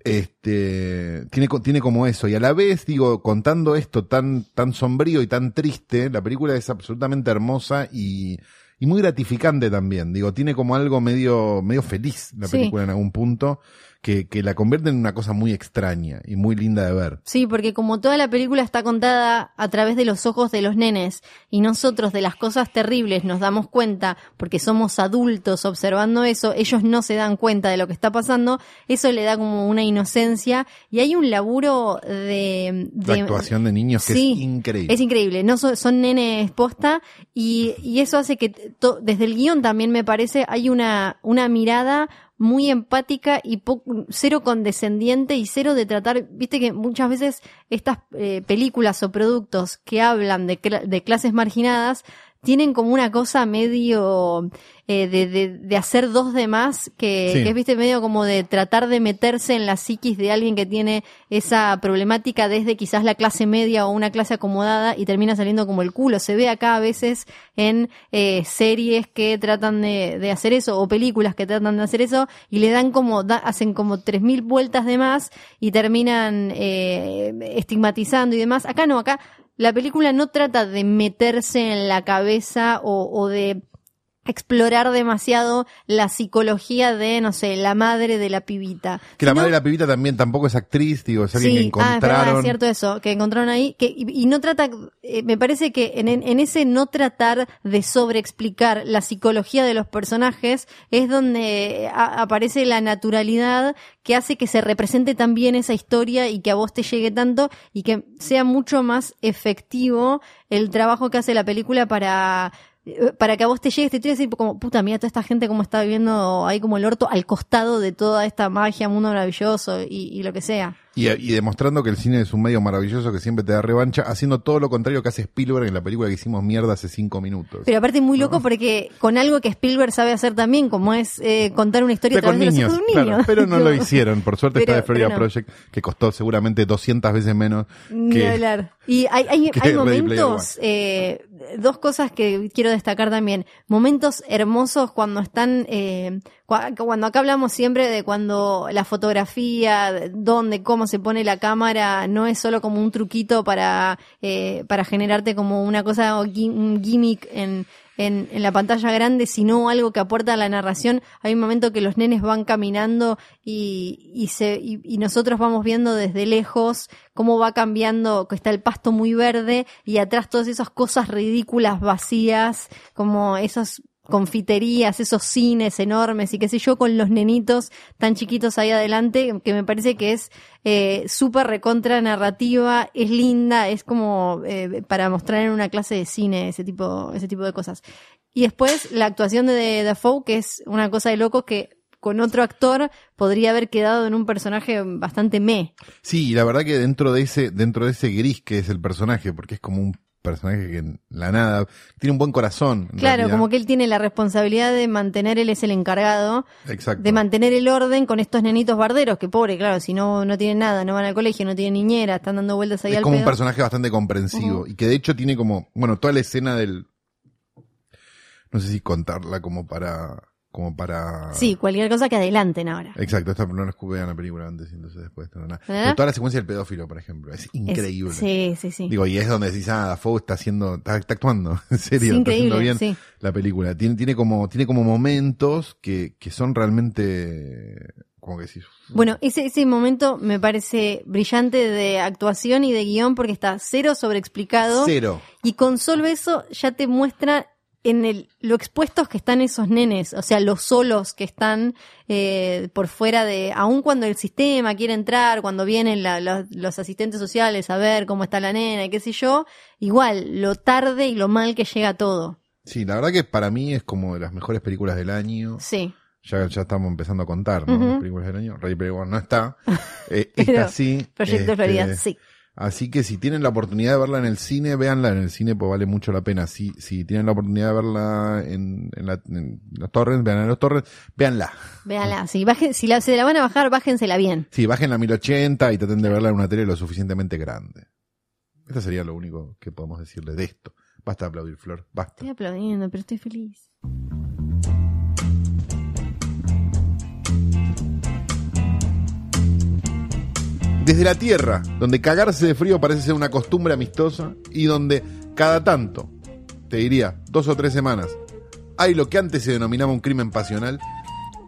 Este, tiene, tiene como eso, y a la vez, digo, contando esto tan, tan sombrío y tan triste, la película es absolutamente hermosa y, y muy gratificante también. Digo, tiene como algo medio, medio feliz la Sí. película en algún punto, que, que la convierte en una cosa muy extraña y muy linda de ver. Sí, porque como toda la película está contada a través de los ojos de los nenes y nosotros de las cosas terribles nos damos cuenta porque somos adultos observando eso, ellos no se dan cuenta de lo que está pasando, eso le da como una inocencia y hay un laburo de... La de- actuación de niños que Sí, es increíble. Es increíble, no son, son nenes posta y, y eso hace que to- desde el guion también me parece hay una, una mirada muy empática y cero condescendiente y cero de tratar, viste que muchas veces estas eh, películas o productos que hablan de, de clases marginadas tienen como una cosa medio eh, de, de, de hacer dos de más, que, Sí. que es, viste, medio como de tratar de meterse en la psiquis de alguien que tiene esa problemática desde quizás la clase media o una clase acomodada y termina saliendo como el culo. Se ve acá a veces en eh, series que tratan de, de hacer eso o películas que tratan de hacer eso y le dan como, da- hacen como tres mil vueltas de más y terminan eh, estigmatizando y demás. Acá no, acá la película no trata de meterse en la cabeza o, o de explorar demasiado la psicología de, no sé, la madre de la pibita. Que la madre de la pibita también tampoco es actriz, digo, es alguien que ah, es verdad, encontraron. es cierto eso, que encontraron ahí, que, y, y no trata, eh, me parece que en, en- ese no tratar de sobreexplicar la psicología de los personajes es donde a- aparece la naturalidad que hace que se represente tan bien esa historia y que a vos te llegue tanto y que sea mucho más efectivo el trabajo que hace la película para eh, para que a vos te llegue historia y como, puta, mira toda esta gente como está viviendo ahí como el orto al costado de toda esta magia, mundo maravilloso y, y lo que sea. Y, y demostrando que el cine es un medio maravilloso que siempre te da revancha, haciendo todo lo contrario que hace Spielberg en la película que hicimos mierda hace cinco minutos. Pero aparte muy loco porque con algo que Spielberg sabe hacer también, como es eh, contar una historia a Pero través con de los niños, ojos de un niño. claro, pero no lo hicieron. Por suerte Pero- está de Florida no. Project, que costó seguramente 200 veces menos Ni que... hablar. Y hay, hay, momentos, eh, dos cosas que quiero destacar también. Momentos hermosos cuando están, eh, cua- cuando acá hablamos siempre de cuando la fotografía, de dónde, cómo se pone la cámara, no es solo como un truquito para, eh, para generarte como una cosa, o un gimmick en, en, la pantalla grande, sino algo que aporta a la narración. Hay un momento que los nenes van caminando y, y, se, y, y nosotros vamos viendo desde lejos cómo va cambiando, que está el pasto muy verde y atrás todas esas cosas ridículas vacías, como esas confiterías, esos cines enormes y qué sé yo, con los nenitos tan chiquitos ahí adelante, que me parece que es eh, súper recontra narrativa, es linda, es como eh, para mostrar en una clase de cine ese tipo, ese tipo de cosas. Y después la actuación de Dafoe, que es una cosa de loco que con otro actor podría haber quedado en un personaje bastante me. Sí, la verdad que dentro de ese, dentro de ese gris que es el personaje, porque es como un personaje que en la nada tiene un buen corazón. Claro, realidad. como que él tiene la responsabilidad de mantener, él es el encargado Exacto. de mantener el orden con estos nenitos barderos, que pobre, claro, si no, no tienen nada, no van al colegio, no tienen niñera, están dando vueltas ahí es al como un personaje bastante comprensivo y que de hecho tiene como, bueno, toda la escena del, no sé si contarla como para, como para... Sí, cualquier cosa que adelanten ahora. Exacto, esta no la película antes y entonces después. No, nada. ¿Eh? Pero toda la secuencia del pedófilo, por ejemplo, es Es- increíble. sí, sí, sí. Digo, y es donde decís, ah, Dafoe está haciendo, está, está actuando, en serio, Es está haciendo bien sí. la película. Tiene, tiene como, tiene como momentos que, que son realmente, como que decís, Bueno, ese, ese momento me parece brillante de actuación y de guion porque está cero sobreexplicado. cero. Y con solo eso ya te muestra en el, lo expuestos que están esos nenes, o sea, los solos que están eh, por fuera de, aun cuando el sistema quiere entrar, cuando vienen la- los, los asistentes sociales a ver cómo está la nena y qué sé yo, igual, lo tarde y lo mal que llega todo. Sí, la verdad que para mí es como de las mejores películas del año. Sí. Ya, ya estamos empezando a contar, ¿no? Las películas del año. Rey Player One no está. Eh, esta sí. Proyecto este, Florida, sí. Así que si tienen la oportunidad de verla en el cine, véanla en el cine, pues vale mucho la pena. Si, si tienen la oportunidad de verla en, en, la- en los torrents, vean en los torrents, véanla. Véanla, sí, bajen, si la, se la van a bajar, bájensela bien. Sí, bajen la 1080 y traten de verla en una tele lo suficientemente grande. Esto sería lo único que podemos decirle de esto. Basta de aplaudir, Flor, basta. Estoy aplaudiendo, pero estoy feliz. Desde la Tierra, donde cagarse de frío parece ser una costumbre amistosa y donde cada tanto, te diría, dos o tres semanas, hay lo que antes se denominaba un crimen pasional,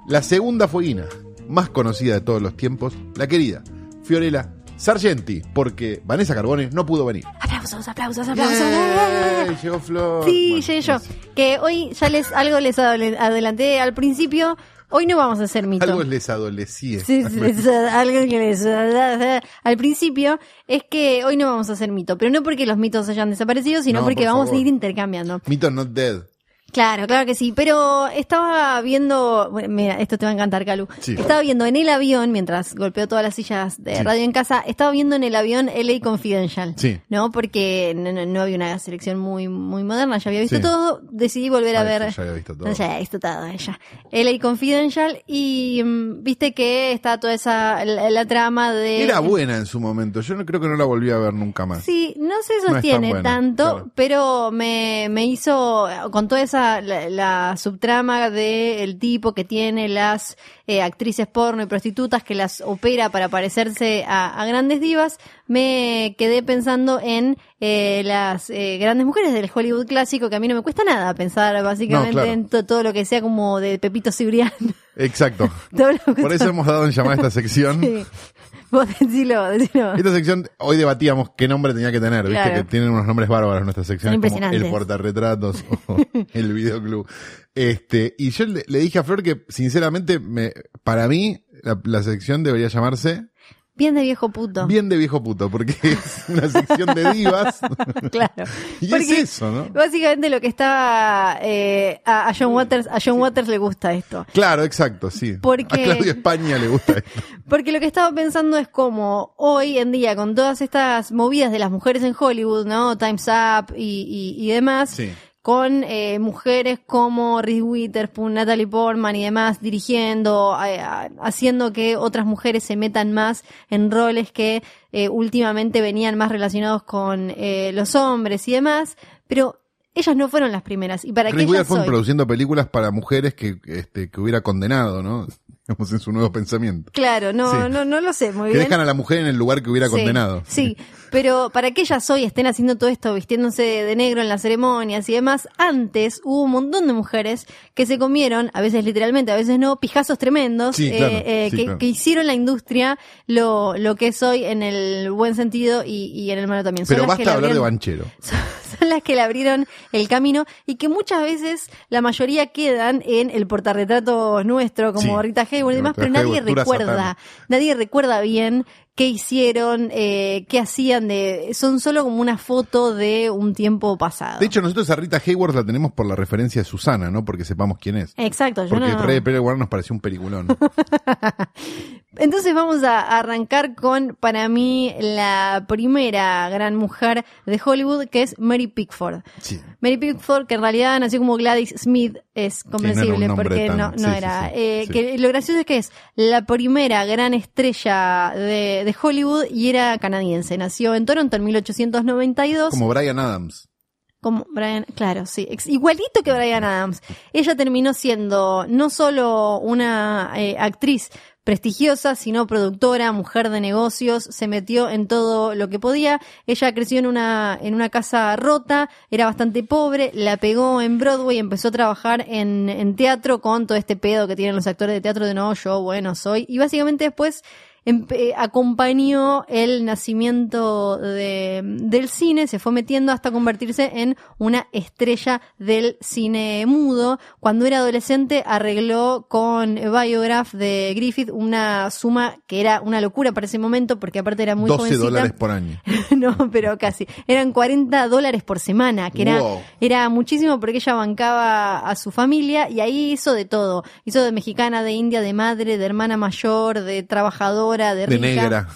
la segunda fueguina, más conocida de todos los tiempos, la querida Fiorella Sargenti, porque Vanessa Carbone no pudo venir. Aplausos, aplausos, aplausos. ¡Yay! Llegó Flor. Sí, Bueno, llegué yo. Que hoy ya les algo les adelanté al principio. Hoy no vamos a hacer mito. Algo les adolecía. Sí, algo que les uh, al principio es que hoy no vamos a hacer mito, pero no porque los mitos hayan desaparecido, sino No, porque por vamos favor. a ir intercambiando. Mito not dead. Claro, claro que sí, pero estaba viendo, bueno, mira, esto te va a encantar, Calu. Sí. Estaba viendo en el avión, mientras golpeó todas las sillas de Sí. radio en casa, estaba viendo en el avión LA Confidential. Sí. ¿No? Porque no, no- no había una selección muy, muy moderna, ya había visto Sí. todo, decidí volver a Ah, ver. ya había visto todo. Ya había visto todo ella. LA Confidential y mm, viste que está toda esa, la, la trama de... Era buena en su momento. Yo no creo que no la volví a ver nunca más. Sí, no se No sostiene buena, tanto, claro. pero me, me hizo, con toda esa, la, la subtrama del tipo que tiene las eh, actrices porno y prostitutas que las opera para parecerse a, a grandes divas, me quedé pensando en eh, las eh, grandes mujeres del Hollywood clásico, que a mí no me cuesta nada pensar básicamente No, claro. en to- todo lo que sea como de Pepito Cibrián. Exacto. Por eso hemos dado en llamar a esta sección. Sí. Vos decilo, decilo. Esta sección, hoy debatíamos qué nombre tenía que tener, viste Claro. que tienen unos nombres bárbaros nuestras secciones, como el portarretratos o el videoclub. Este, y yo le, le dije a Flor que, sinceramente, me, para mí, la, la sección debería llamarse Bien de viejo puto. Bien de viejo puto, porque es una sección de divas. claro. y es eso, ¿no? Básicamente lo que estaba eh, a, a John Waters, a John Waters le gusta esto. Claro, exacto, sí. Porque- A Claudio España le gusta esto. Porque lo que estaba pensando es como hoy en día, con todas estas movidas de las mujeres en Hollywood, ¿no? Time's Up y, y, y demás, Sí. Con eh, mujeres como Reese Witherspoon, Natalie Portman y demás dirigiendo, eh, haciendo que otras mujeres se metan más en roles que eh, últimamente venían más relacionados con eh, los hombres y demás, pero ellas no fueron las primeras. Y para Reese Witherspoon produciendo películas para mujeres que, este, que hubiera condenado, ¿no? Digamos, en su nuevo pensamiento. Claro, no, Sí. no, no lo sé muy Que bien. dejan a la mujer en el lugar que hubiera Sí, condenado. Sí, pero para que ellas hoy estén haciendo todo esto, vistiéndose de negro en las ceremonias y demás, antes hubo un montón de mujeres que se comieron, a veces literalmente, a veces no, pijazos tremendos, Sí, claro, eh, eh, sí, que, claro. que hicieron la industria lo, lo que es hoy en el buen sentido y, y en el malo también. Pero basta hablar de banchero. son, las que le abrieron el camino y que muchas veces la mayoría quedan en el portarretrato nuestro como Sí. Rita Hayworth y demás, pero nadie recuerda, satán. nadie recuerda bien qué hicieron, eh, qué hacían de, son solo como una foto de un tiempo pasado. De hecho, nosotros a Rita Hayworth la tenemos por la referencia de Susana, ¿no? Porque sepamos quién es. Exacto, yo Porque no. Rey Pérez nos pareció un peliculón. Entonces vamos a arrancar con, para mí, la primera gran mujer de Hollywood, que es Mary Pickford. Sí. Mary Pickford, que en realidad nació como Gladys Smith, es comprensible porque tan- no, no sí, sí, era. sí, eh. Que lo gracioso es que es la primera gran estrella de, de Hollywood y era canadiense. Nació en Toronto en 1892. Como Brian Adams. Como Brian, claro, sí, igualito que Brian Adams. Ella terminó siendo no solo una eh, actriz prestigiosa, sino productora, mujer de negocios, se metió en todo lo que podía. Ella creció en una, en una casa rota, era bastante pobre, la pegó en Broadway, empezó a trabajar en, en teatro con todo este pedo que tienen los actores de teatro de no, yo, bueno, soy. Y básicamente después acompañó el nacimiento de, del cine, se fue metiendo hasta convertirse en una estrella del cine mudo. Cuando era adolescente arregló con Biograph de Griffith una suma que era una locura para ese momento porque aparte era muy 12 jovencita. dólares por año. no, pero casi. Eran 40 dólares por semana, que era, Wow. era muchísimo porque ella bancaba a su familia y ahí hizo de todo. Hizo de mexicana, de india, de madre, de hermana mayor, de trabajadora, de negra.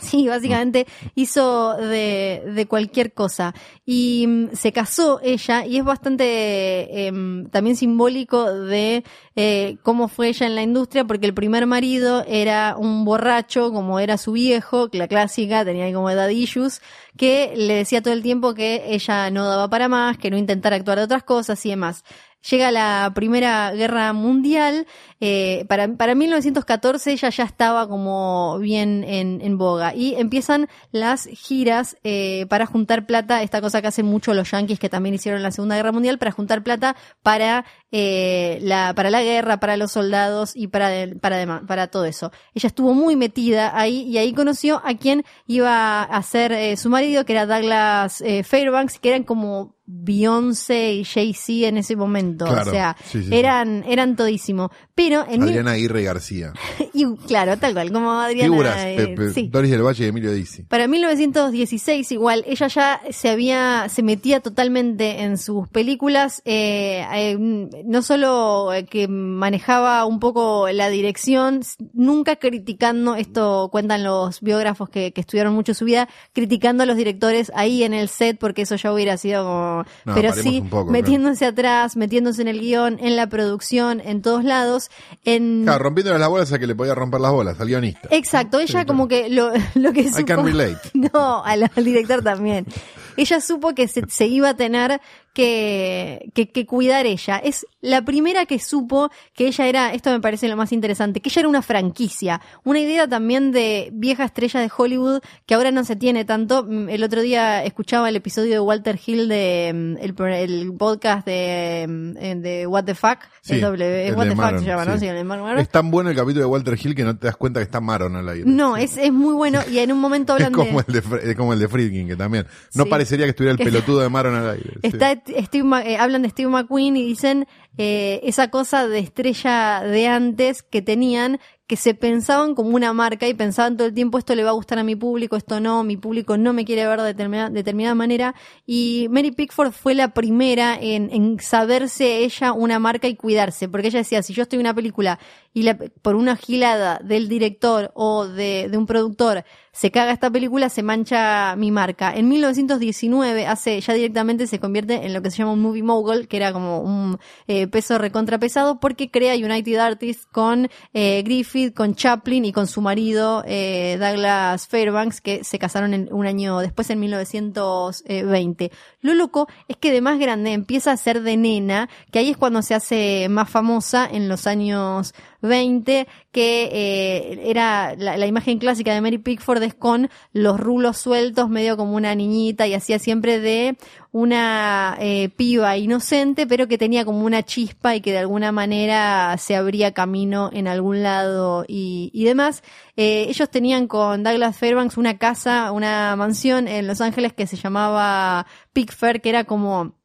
Sí, básicamente hizo de, de cualquier cosa. Y mm, se casó ella, y es bastante em, también simbólico de eh, cómo fue ella en la industria, porque el primer marido era un borracho, como era su viejo, la clásica, tenía ahí como edad issues, que le decía todo el tiempo que ella no daba para más, que no intentara actuar de otras cosas y demás. Llega la Primera Guerra Mundial, eh, para, para 1914 ella ya estaba como bien en, en boga y empiezan las giras eh, para juntar plata, esta cosa que hacen mucho los yankees que también hicieron en la Segunda Guerra Mundial, para juntar plata para, eh, la, para la guerra, para los soldados y para, para, para todo eso. Ella estuvo muy metida ahí y ahí conoció a quien iba a ser eh, su marido, que era Douglas eh, Fairbanks, que eran como Beyoncé y Jay-Z en ese momento. Claro, O sea, sí, sí, eran, eran todísimo. Pero en Adriana Aguirre García. y, claro, tal cual, como Adriana. Figuras. eh, sí. Doris del Valle y Emilio Dizzi. Para 1916 igual, ella ya se había, se metía totalmente en sus películas, eh, eh, no solo eh, que manejaba un poco la dirección, nunca criticando, esto cuentan los biógrafos que, que estudiaron mucho su vida, criticando a los directores ahí en el set, porque eso ya hubiera sido como, No, pero sí, poco, metiéndose atrás, metiéndose en el guion, en la producción, en todos lados, en... Claro, rompiéndole las bolas a que le podía romper las bolas, al guionista. Exacto, ella como que lo, lo que supo... can relate. No, al, al director también. Ella supo que se, se iba a tener que, que, que cuidar ella. Es la primera que supo que ella era, esto me parece lo más interesante, que ella era una franquicia. Una idea también de vieja estrella de Hollywood que ahora no se tiene tanto. Mm, El otro día escuchaba el episodio de Walter Hill de mm, el, podcast de, mm, de What the Fuck. Sí, el W, el What the Fuck se llama, ¿no? sí. El Maron. Es tan bueno el capítulo de Walter Hill que no te das cuenta que está Maron al aire. No, es, es muy bueno y en un momento Es hablan como de... el de, es como el de Friedkin, que también. No parecería que estuviera el pelotudo de Maron al aire. Está Steve eh, hablan de Steve McQueen y dicen eh, esa cosa de estrella de antes que tenían, que se pensaban como una marca y pensaban todo el tiempo esto le va a gustar a mi público, esto no, mi público no me quiere ver de determinada, manera. Y Mary Pickford fue la primera en, en saberse ella una marca y cuidarse, porque ella decía, si yo estoy en una película y la- por una gilada del director o de, de un productor se caga esta película, se mancha mi marca. En 1919 hace, ya directamente se convierte en lo que se llama un movie mogul, que era como un eh, peso recontrapesado, porque crea United Artists con eh, Griffith, con Chaplin y con su marido eh, Douglas Fairbanks, que se casaron en, un año después, en 1920. Lo loco es que de más grande empieza a ser de nena, que ahí es cuando se hace más famosa en los años 20, que eh, era la, la imagen clásica de Mary Pickford es con los rulos sueltos, medio como una niñita, y hacía siempre de una eh, piba inocente, pero que tenía como una chispa y que de alguna manera se abría camino en algún lado y, y demás. Eh, ellos tenían con Douglas Fairbanks una casa, una mansión en Los Ángeles que se llamaba Pickfair, que era como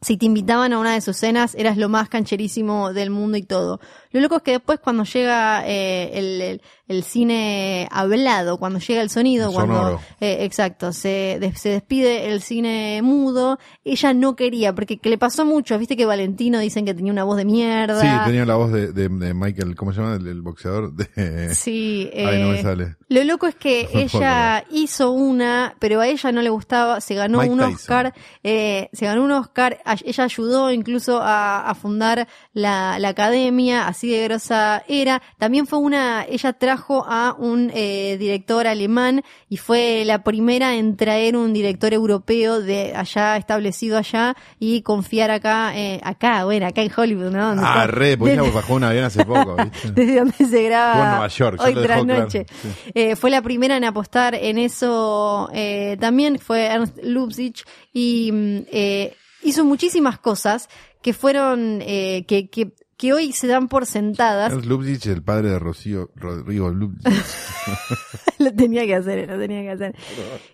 si te invitaban a una de sus cenas, eras lo más cancherísimo del mundo y todo. Lo loco es que después cuando llega eh, el, el- el cine hablado, cuando llega el sonido, El cuando eh, exacto, se, se despide el cine mudo, ella no quería, porque que le pasó mucho, viste que Valentino dicen que tenía una voz de mierda. Sí, tenía la voz de, de- de Michael, ¿cómo se llama? El, boxeador. De... Sí, Ay, no me eh, sale. Lo loco es que ella hizo una, pero a ella no le gustaba, se ganó Mike un Tyson. Oscar, eh, se ganó un Oscar ella ayudó incluso a, a fundar la, la academia, así de grosa era. También fue una, ella trajo a un eh, director alemán y fue la primera en traer un director europeo de allá, establecido allá, y confiar acá, eh, acá, bueno, acá en Hollywood, ¿no? Donde Ah, está- re, porque desde- bajó un avión hace poco, ¿viste? desde donde se graba Fue en Nueva York, hoy tras claro, noche. sí. Eh, fue la primera en apostar en eso eh, también, fue Ernst Lubitsch y mm, eh, hizo muchísimas cosas que fueron, eh, que, que, que hoy se dan por sentadas. Lubitsch, el padre de Rocío, Rodrigo Lubitsch. lo tenía que hacer, lo tenía que hacer.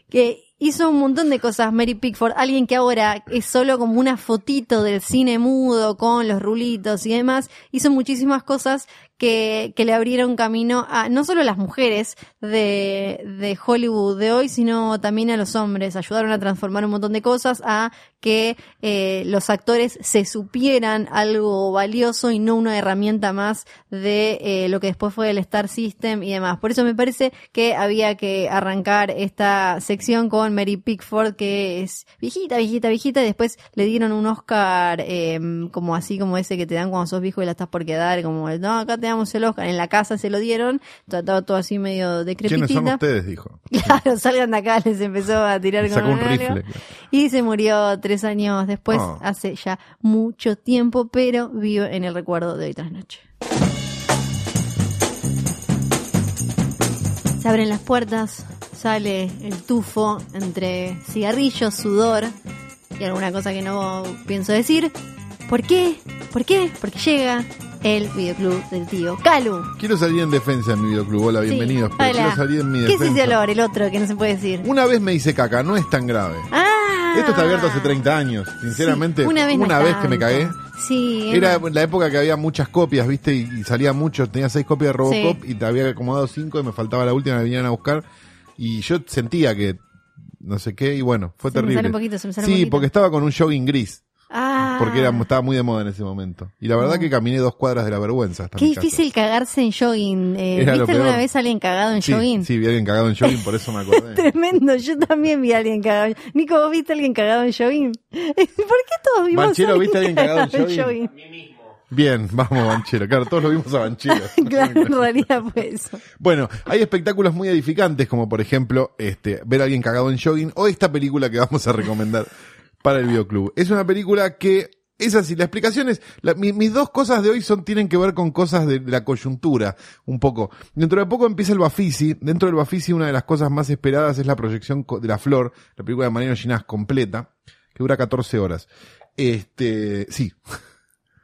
Que hizo un montón de cosas, Mary Pickford, alguien que ahora es solo como una fotito del cine mudo con los rulitos y demás, hizo muchísimas cosas que, que le abrieron camino a no solo a las mujeres de, de Hollywood de hoy, sino también a los hombres. Ayudaron a transformar un montón de cosas, a que eh, los actores se supieran algo valioso y no una herramienta más de eh, lo que después fue el Star System y demás. Por eso me parece que había que arrancar esta sección con Mary Pickford, que es viejita, viejita, viejita, y después le dieron un Oscar eh, como así como ese que te dan cuando sos viejo y la estás por quedar, como no, acá te damos el Oscar, en la casa se lo dieron, estaba todo así medio ¿Quiénes son decrepitita. ustedes? Dijo. Claro, salgan de acá, les empezó a tirar con un rifle. Y se murió tres años después, Oh. hace ya mucho tiempo, pero vive en el recuerdo de hoy tras noche. Se abren las puertas, sale el tufo entre cigarrillos, sudor y alguna cosa que no pienso decir. ¿Por qué? ¿Por qué? Porque llega el videoclub del tío Calu. Quiero salir en defensa de mi videoclub. Hola, Sí, bienvenidos. pero hola. quiero salir en mi ¿Qué es defensa. ese olor? El otro que no se puede decir. Una vez me hice caca, no es tan grave. Ah. Esto está abierto hace 30 años. Sinceramente, Sí, una vez, no es que me cagué. Sí. Era la época que había muchas copias, ¿viste? Y, salía mucho. Tenía seis copias de Robocop Sí. y te había acomodado cinco y me faltaba la última, me vinieron a buscar. Y yo sentía que no sé qué, y bueno, fue Se me terrible. sale un poquito, se me sale un sí, porque estaba con un jogging gris. Ah. Porque era, estaba muy de moda en ese momento. Y la verdad No. que caminé dos cuadras de la vergüenza hasta Qué mi casa. difícil cagarse en jogging. Eh, ¿Viste alguna peor. vez a alguien cagado en Sí, jogging? sí, vi a alguien cagado en jogging, por eso me acordé. Tremendo, yo también vi a alguien cagado. Nico, ¿vos viste a alguien cagado en jogging? ¿Por qué todos vimos Banchero, a ¿viste a alguien cagado en jogging? Bien, vamos, Banchero. Claro, todos lo vimos a Banchero. claro, en realidad fue eso. Bueno, hay espectáculos muy edificantes, como por ejemplo, este, ver a alguien cagado en jogging, o esta película que vamos a recomendar para el videoclub. Es una película que es así, la explicación es, la- mi- mis dos cosas de hoy son, tienen que ver con cosas de la coyuntura, un poco. Dentro de poco empieza el Bafisi, dentro del Bafisi una de las cosas más esperadas es la proyección de La Flor, la película de Mariano Ginás completa, que dura 14 horas. Este, sí,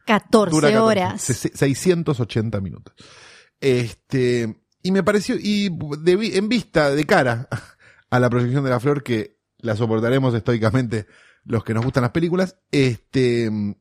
14 Dura 14, horas. se- 680 minutos. Este, y me pareció, y de en vista, de cara a la proyección de la flor, que la soportaremos estoicamente los que nos gustan las películas, este, me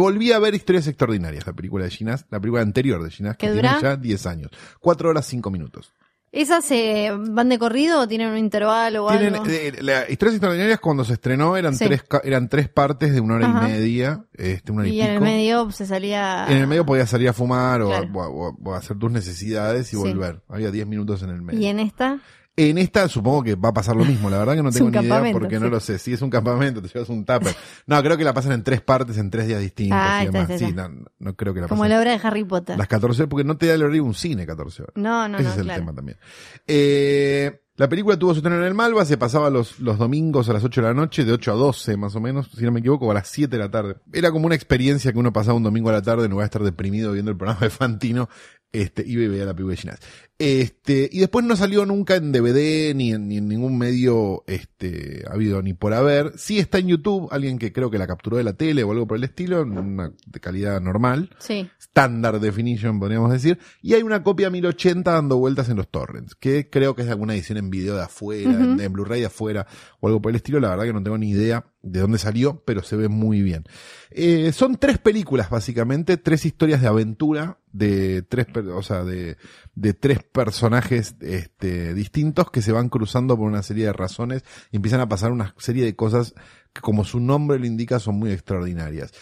volví a ver Historias Extraordinarias, la película de Ginás, la película anterior de Ginás, que ¿Qué tiene ya 10 años. 4 horas 5 minutos. ¿Esas eh, van de corrido o tienen un intervalo o Tienen, algo? eh, la Historias Extraordinarias cuando se estrenó eran Sí. tres, eran tres partes de una hora Ajá. y media, este, una hora y, y en el medio se salía... En el medio podías salir a fumar o, Claro. o hacer tus necesidades y Sí. volver. Había 10 minutos en el medio. ¿Y en esta? En esta supongo que va a pasar lo mismo. La verdad que no tengo ni idea porque no lo sé. Si es un campamento, te llevas un tupper. No, creo que la pasan en tres partes, en tres días distintos Ah, y demás. está, Sí, no, no creo que la Como pasen la obra de Harry Potter. las 14 porque no te da el horario un cine 14 horas. No, no, Ese no, es el tema también. Eh, la película tuvo su estreno en el Malva, se pasaba los, los domingos a las 8 de la noche, de 8 a 12 más o menos, si no me equivoco, a las 7 de la tarde. Era como una experiencia que uno pasaba un domingo a la tarde en lugar de estar deprimido viendo el programa de Fantino, este, iba y veía la película de Ginás. Este, y después no salió nunca en DVD ni en, ni en ningún medio, este, habido ni por haber. Sí está en YouTube, alguien que creo que la capturó de la tele o algo por el estilo, en una de calidad normal Sí. standard definition, podríamos decir, y hay una copia 1080 dando vueltas en los torrents, que creo que es alguna edición en video de afuera, en, en Blu-ray de afuera, o algo por el estilo, la verdad que no tengo ni idea de dónde salió, pero se ve muy bien. Eh, son tres películas, básicamente, tres historias de aventura, de tres, o sea, de, de tres personajes este, distintos que se van cruzando por una serie de razones y empiezan a pasar una serie de cosas que, como su nombre lo indica, son muy extraordinarias.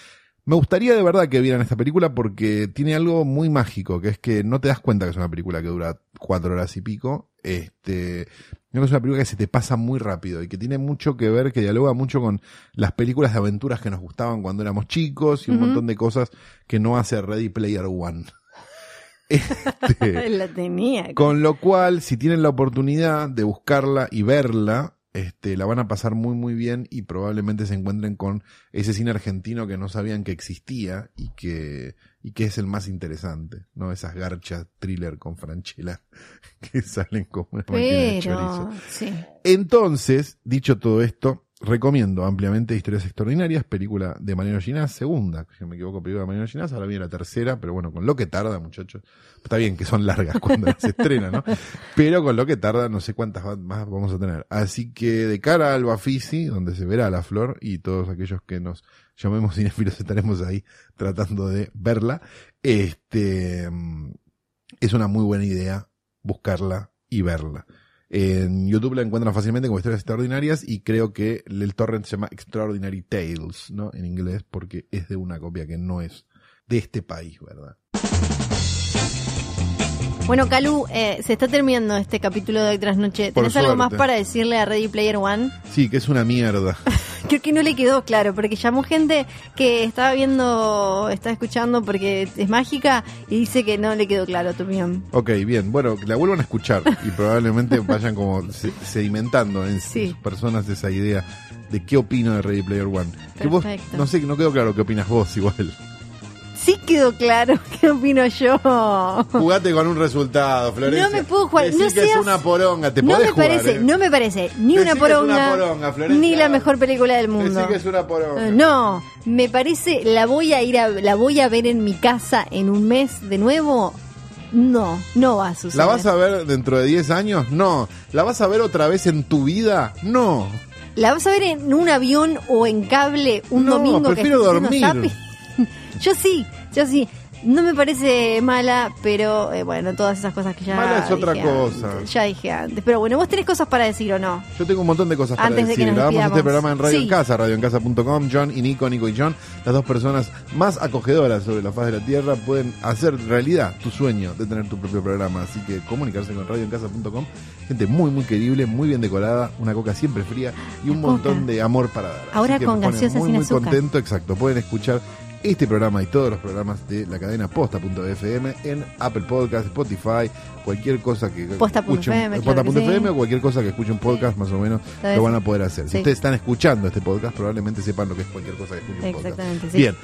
Me gustaría de verdad que vieran esta película porque tiene algo muy mágico, que es que no te das cuenta que es una película que dura cuatro horas y pico. Este, es una película que se te pasa muy rápido y que tiene mucho que ver, que dialoga mucho con las películas de aventuras que nos gustaban cuando éramos chicos y un montón de cosas que no hace Ready Player One. Este, La tenía. con lo cual, si tienen la oportunidad de buscarla y verla, este, la van a pasar muy muy bien y probablemente se encuentren con ese cine argentino que no sabían que existía y que, y que es el más interesante, ¿no? Esas garchas thriller con Franchella que salen como una de chorizo. Sí. Entonces, dicho todo esto, recomiendo ampliamente Historias Extraordinarias, película de Mariano Ginás, segunda, si me equivoco, película de Mariano Ginás, ahora viene la tercera, pero bueno, con lo que tarda, muchachos. Está bien que son largas cuando se estrena, ¿no? Pero con lo que tarda, no sé cuántas más vamos a tener. Así que de cara al Bafisi, donde se verá la flor, y todos aquellos que nos llamemos cinefilos estaremos ahí tratando de verla, este, mm, es una muy buena idea buscarla y verla. En YouTube la encuentran fácilmente como historias extraordinarias y creo que el torrent se llama Extraordinary Tales, ¿no? En inglés, porque es de una copia que no es de este país, ¿verdad? Bueno, Calu, eh, se está terminando este capítulo de Hoy Tras Noche. Por ¿Tenés algo más para decirle a Ready Player One? Sí, que es una mierda. Creo que no le quedó claro, porque llamó gente que estaba viendo, estaba escuchando porque es mágica y dice que no le quedó claro tu opinión. Ok, bien, bueno, la vuelvan a escuchar y probablemente vayan como se- sedimentando en Sí. sus personas esa idea de qué opino de Ready Player One. Que vos, no sé, no quedó claro qué opinas vos igual. Sí quedó claro qué opino yo. Jugate con un resultado, Florencia. No me puedo jugar, Decí no que es una poronga, te No podés me jugar, parece, ¿eh? no me parece ni Decí una poronga, ni la mejor película del mundo. Decí que es una poronga. No, me parece, la voy a ir a, la voy a ver en mi casa en un mes de nuevo. No, no va a suceder. ¿La vas a ver dentro de 10 años? No. ¿La vas a ver otra vez en tu vida? No. ¿La vas a ver en un avión o en cable un No, domingo prefiero dormir. Yo sí, yo sí. No me parece mala, pero eh, bueno, todas esas cosas que ya Mala es otra dije cosa. antes, ya dije antes. Pero bueno, vos tenés cosas para decir o no. Yo tengo un montón de cosas para que decir. nos Grabamos este programa en Radio Sí. en Casa, radioencasa.com. John y Nico, Nico y John, las dos personas más acogedoras sobre la faz de la Tierra, pueden hacer realidad tu sueño de tener tu propio programa. Así que comunicarse con radioencasa.com. Gente muy, muy querible, muy bien decorada, una coca siempre fría y un montón de amor para dar. Así Ahora que con gaseosa muy, sin muy azúcar. contento, exacto. Pueden escuchar este programa y todos los programas de la cadena posta.fm en Apple Podcast, Spotify, cualquier cosa que Posta.fm, escuchen, claro posta.fm que sí. o cualquier cosa que escuchen podcast más o menos lo van a poder hacer. Si ustedes están escuchando este podcast, probablemente sepan lo que es cualquier cosa que escuchen un podcast. Bien.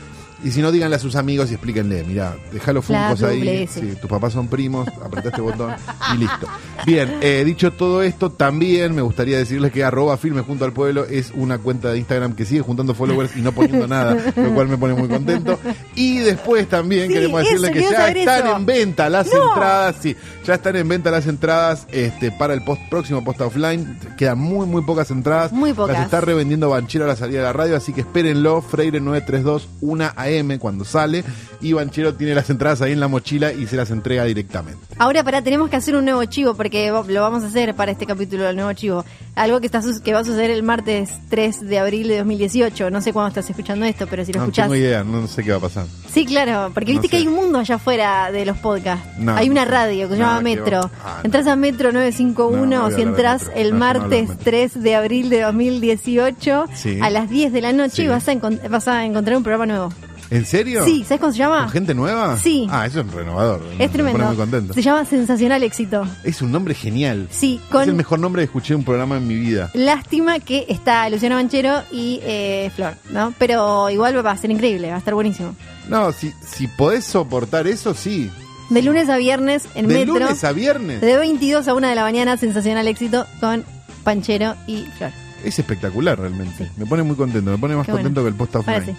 Y si no, díganle a sus amigos y explíquenle, mira, déjalo funcos La ahí, sí, tus papás son primos, apretá este botón y listo. Bien, eh, dicho todo esto, también me gustaría decirles que arroba filme junto al pueblo es una cuenta de Instagram que sigue juntando followers y no poniendo nada, lo cual me pone muy contento. Y después también Sí, queremos decirles que ya están eso. en venta las No. entradas, sí, ya están en venta las entradas este, para el post, próximo post offline. Quedan muy, muy pocas entradas. Muy pocas. Las está revendiendo Banchero a la salida de la radio, así que espérenlo. Freire 932, 1 AM cuando sale. Y Banchero tiene las entradas ahí en la mochila y se las entrega directamente. Ahora, para tenemos que hacer un nuevo chivo, porque lo vamos a hacer para este capítulo del nuevo chivo. Algo que está que va a suceder el martes 3 de abril de 2018. No sé cuándo estás escuchando esto, pero si lo No escuchás. tengo idea, no sé qué va a pasar. Sí, claro, porque No viste que hay un mundo allá afuera de los podcasts. No, hay una no radio que se No, llama Metro. ah, no. entras a Metro 951 No, no voy o a si entras el No, no martes Metro. 3 de abril de 2018 Sí. a las 10 de la noche Sí. y vas a, vas a encontrar un programa nuevo. ¿En serio? Sí, ¿sabes cómo se llama? ¿Con gente nueva? Sí. Ah, eso es renovador. Me Es tremendo. pone muy contento. Se llama Sensacional Éxito. Es un nombre genial. Sí, Es el con mejor nombre que escuché en un programa en mi vida. lástima que está Luciano Banchero y eh, Flor, ¿no? Pero igual va a ser increíble, va a estar buenísimo. No, si, si podés soportar eso, sí. De lunes a viernes en de Metro. lunes a viernes. De 22 a 1 de la mañana, sensacional éxito con Panchero y Flor. Es espectacular realmente. Me pone muy contento. Me pone más Qué bueno. contento que el post offline. Ahora sí.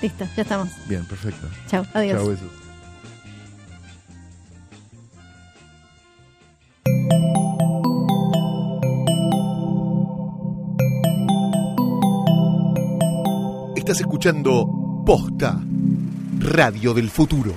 Listo, ya estamos. Bien, perfecto. Chao, adiós. Chao, besos. Estás escuchando Posta, Radio del Futuro.